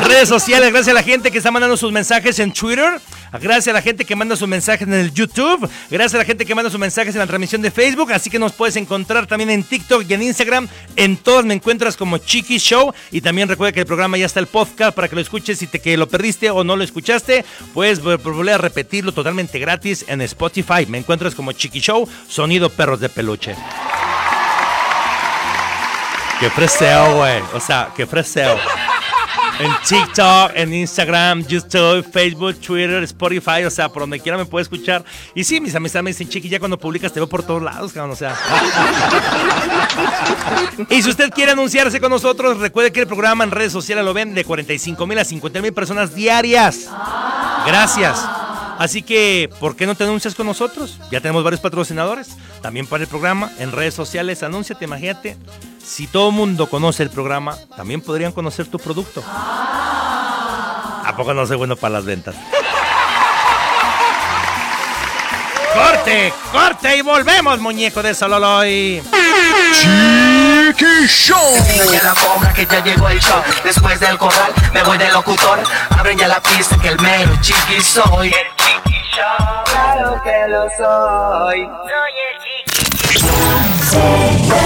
Redes sociales, gracias a la gente que está mandando sus mensajes en Twitter. Gracias a la gente que manda sus mensajes en el YouTube. Gracias a la gente que manda sus mensajes en la transmisión de Facebook. Así que nos puedes encontrar también en TikTok y en Instagram. En todas me encuentras como Chiqui Show. Y también recuerda que el programa ya está el podcast para que lo escuches. Si te que lo perdiste o no lo escuchaste, puedes vol- volver a repetirlo totalmente gratis en Spotify. Me encuentras como Chiqui Show, sonido perros de peluche. Qué freseo, güey. O sea, qué freseo. En TikTok, en Instagram, YouTube, Facebook, Twitter, Spotify, o sea, por donde quiera me puede escuchar. Y sí, mis amistades me dicen, chiqui, ya cuando publicas te veo por todos lados, cabrón, o sea. y si usted quiere anunciarse con nosotros, recuerde que el programa en redes sociales lo ven de 45 mil a 50 mil personas diarias. Gracias. Así que, ¿por qué no te anuncias con nosotros? Ya tenemos varios patrocinadores. También para el programa, en redes sociales, anúnciate, imagínate. Si todo el mundo conoce el programa, también podrían conocer tu producto. ¿A poco no soy bueno para las ventas? ¡Corte! ¡Corte! Y volvemos, muñeco de Sololoy. Chiqui Show. ya la cobra que ya llegó el show. Después del corral me voy de locutor. Abren ya la pista que el mero chiqui soy. El chiqui show. Claro que lo soy. Soy el chiqui.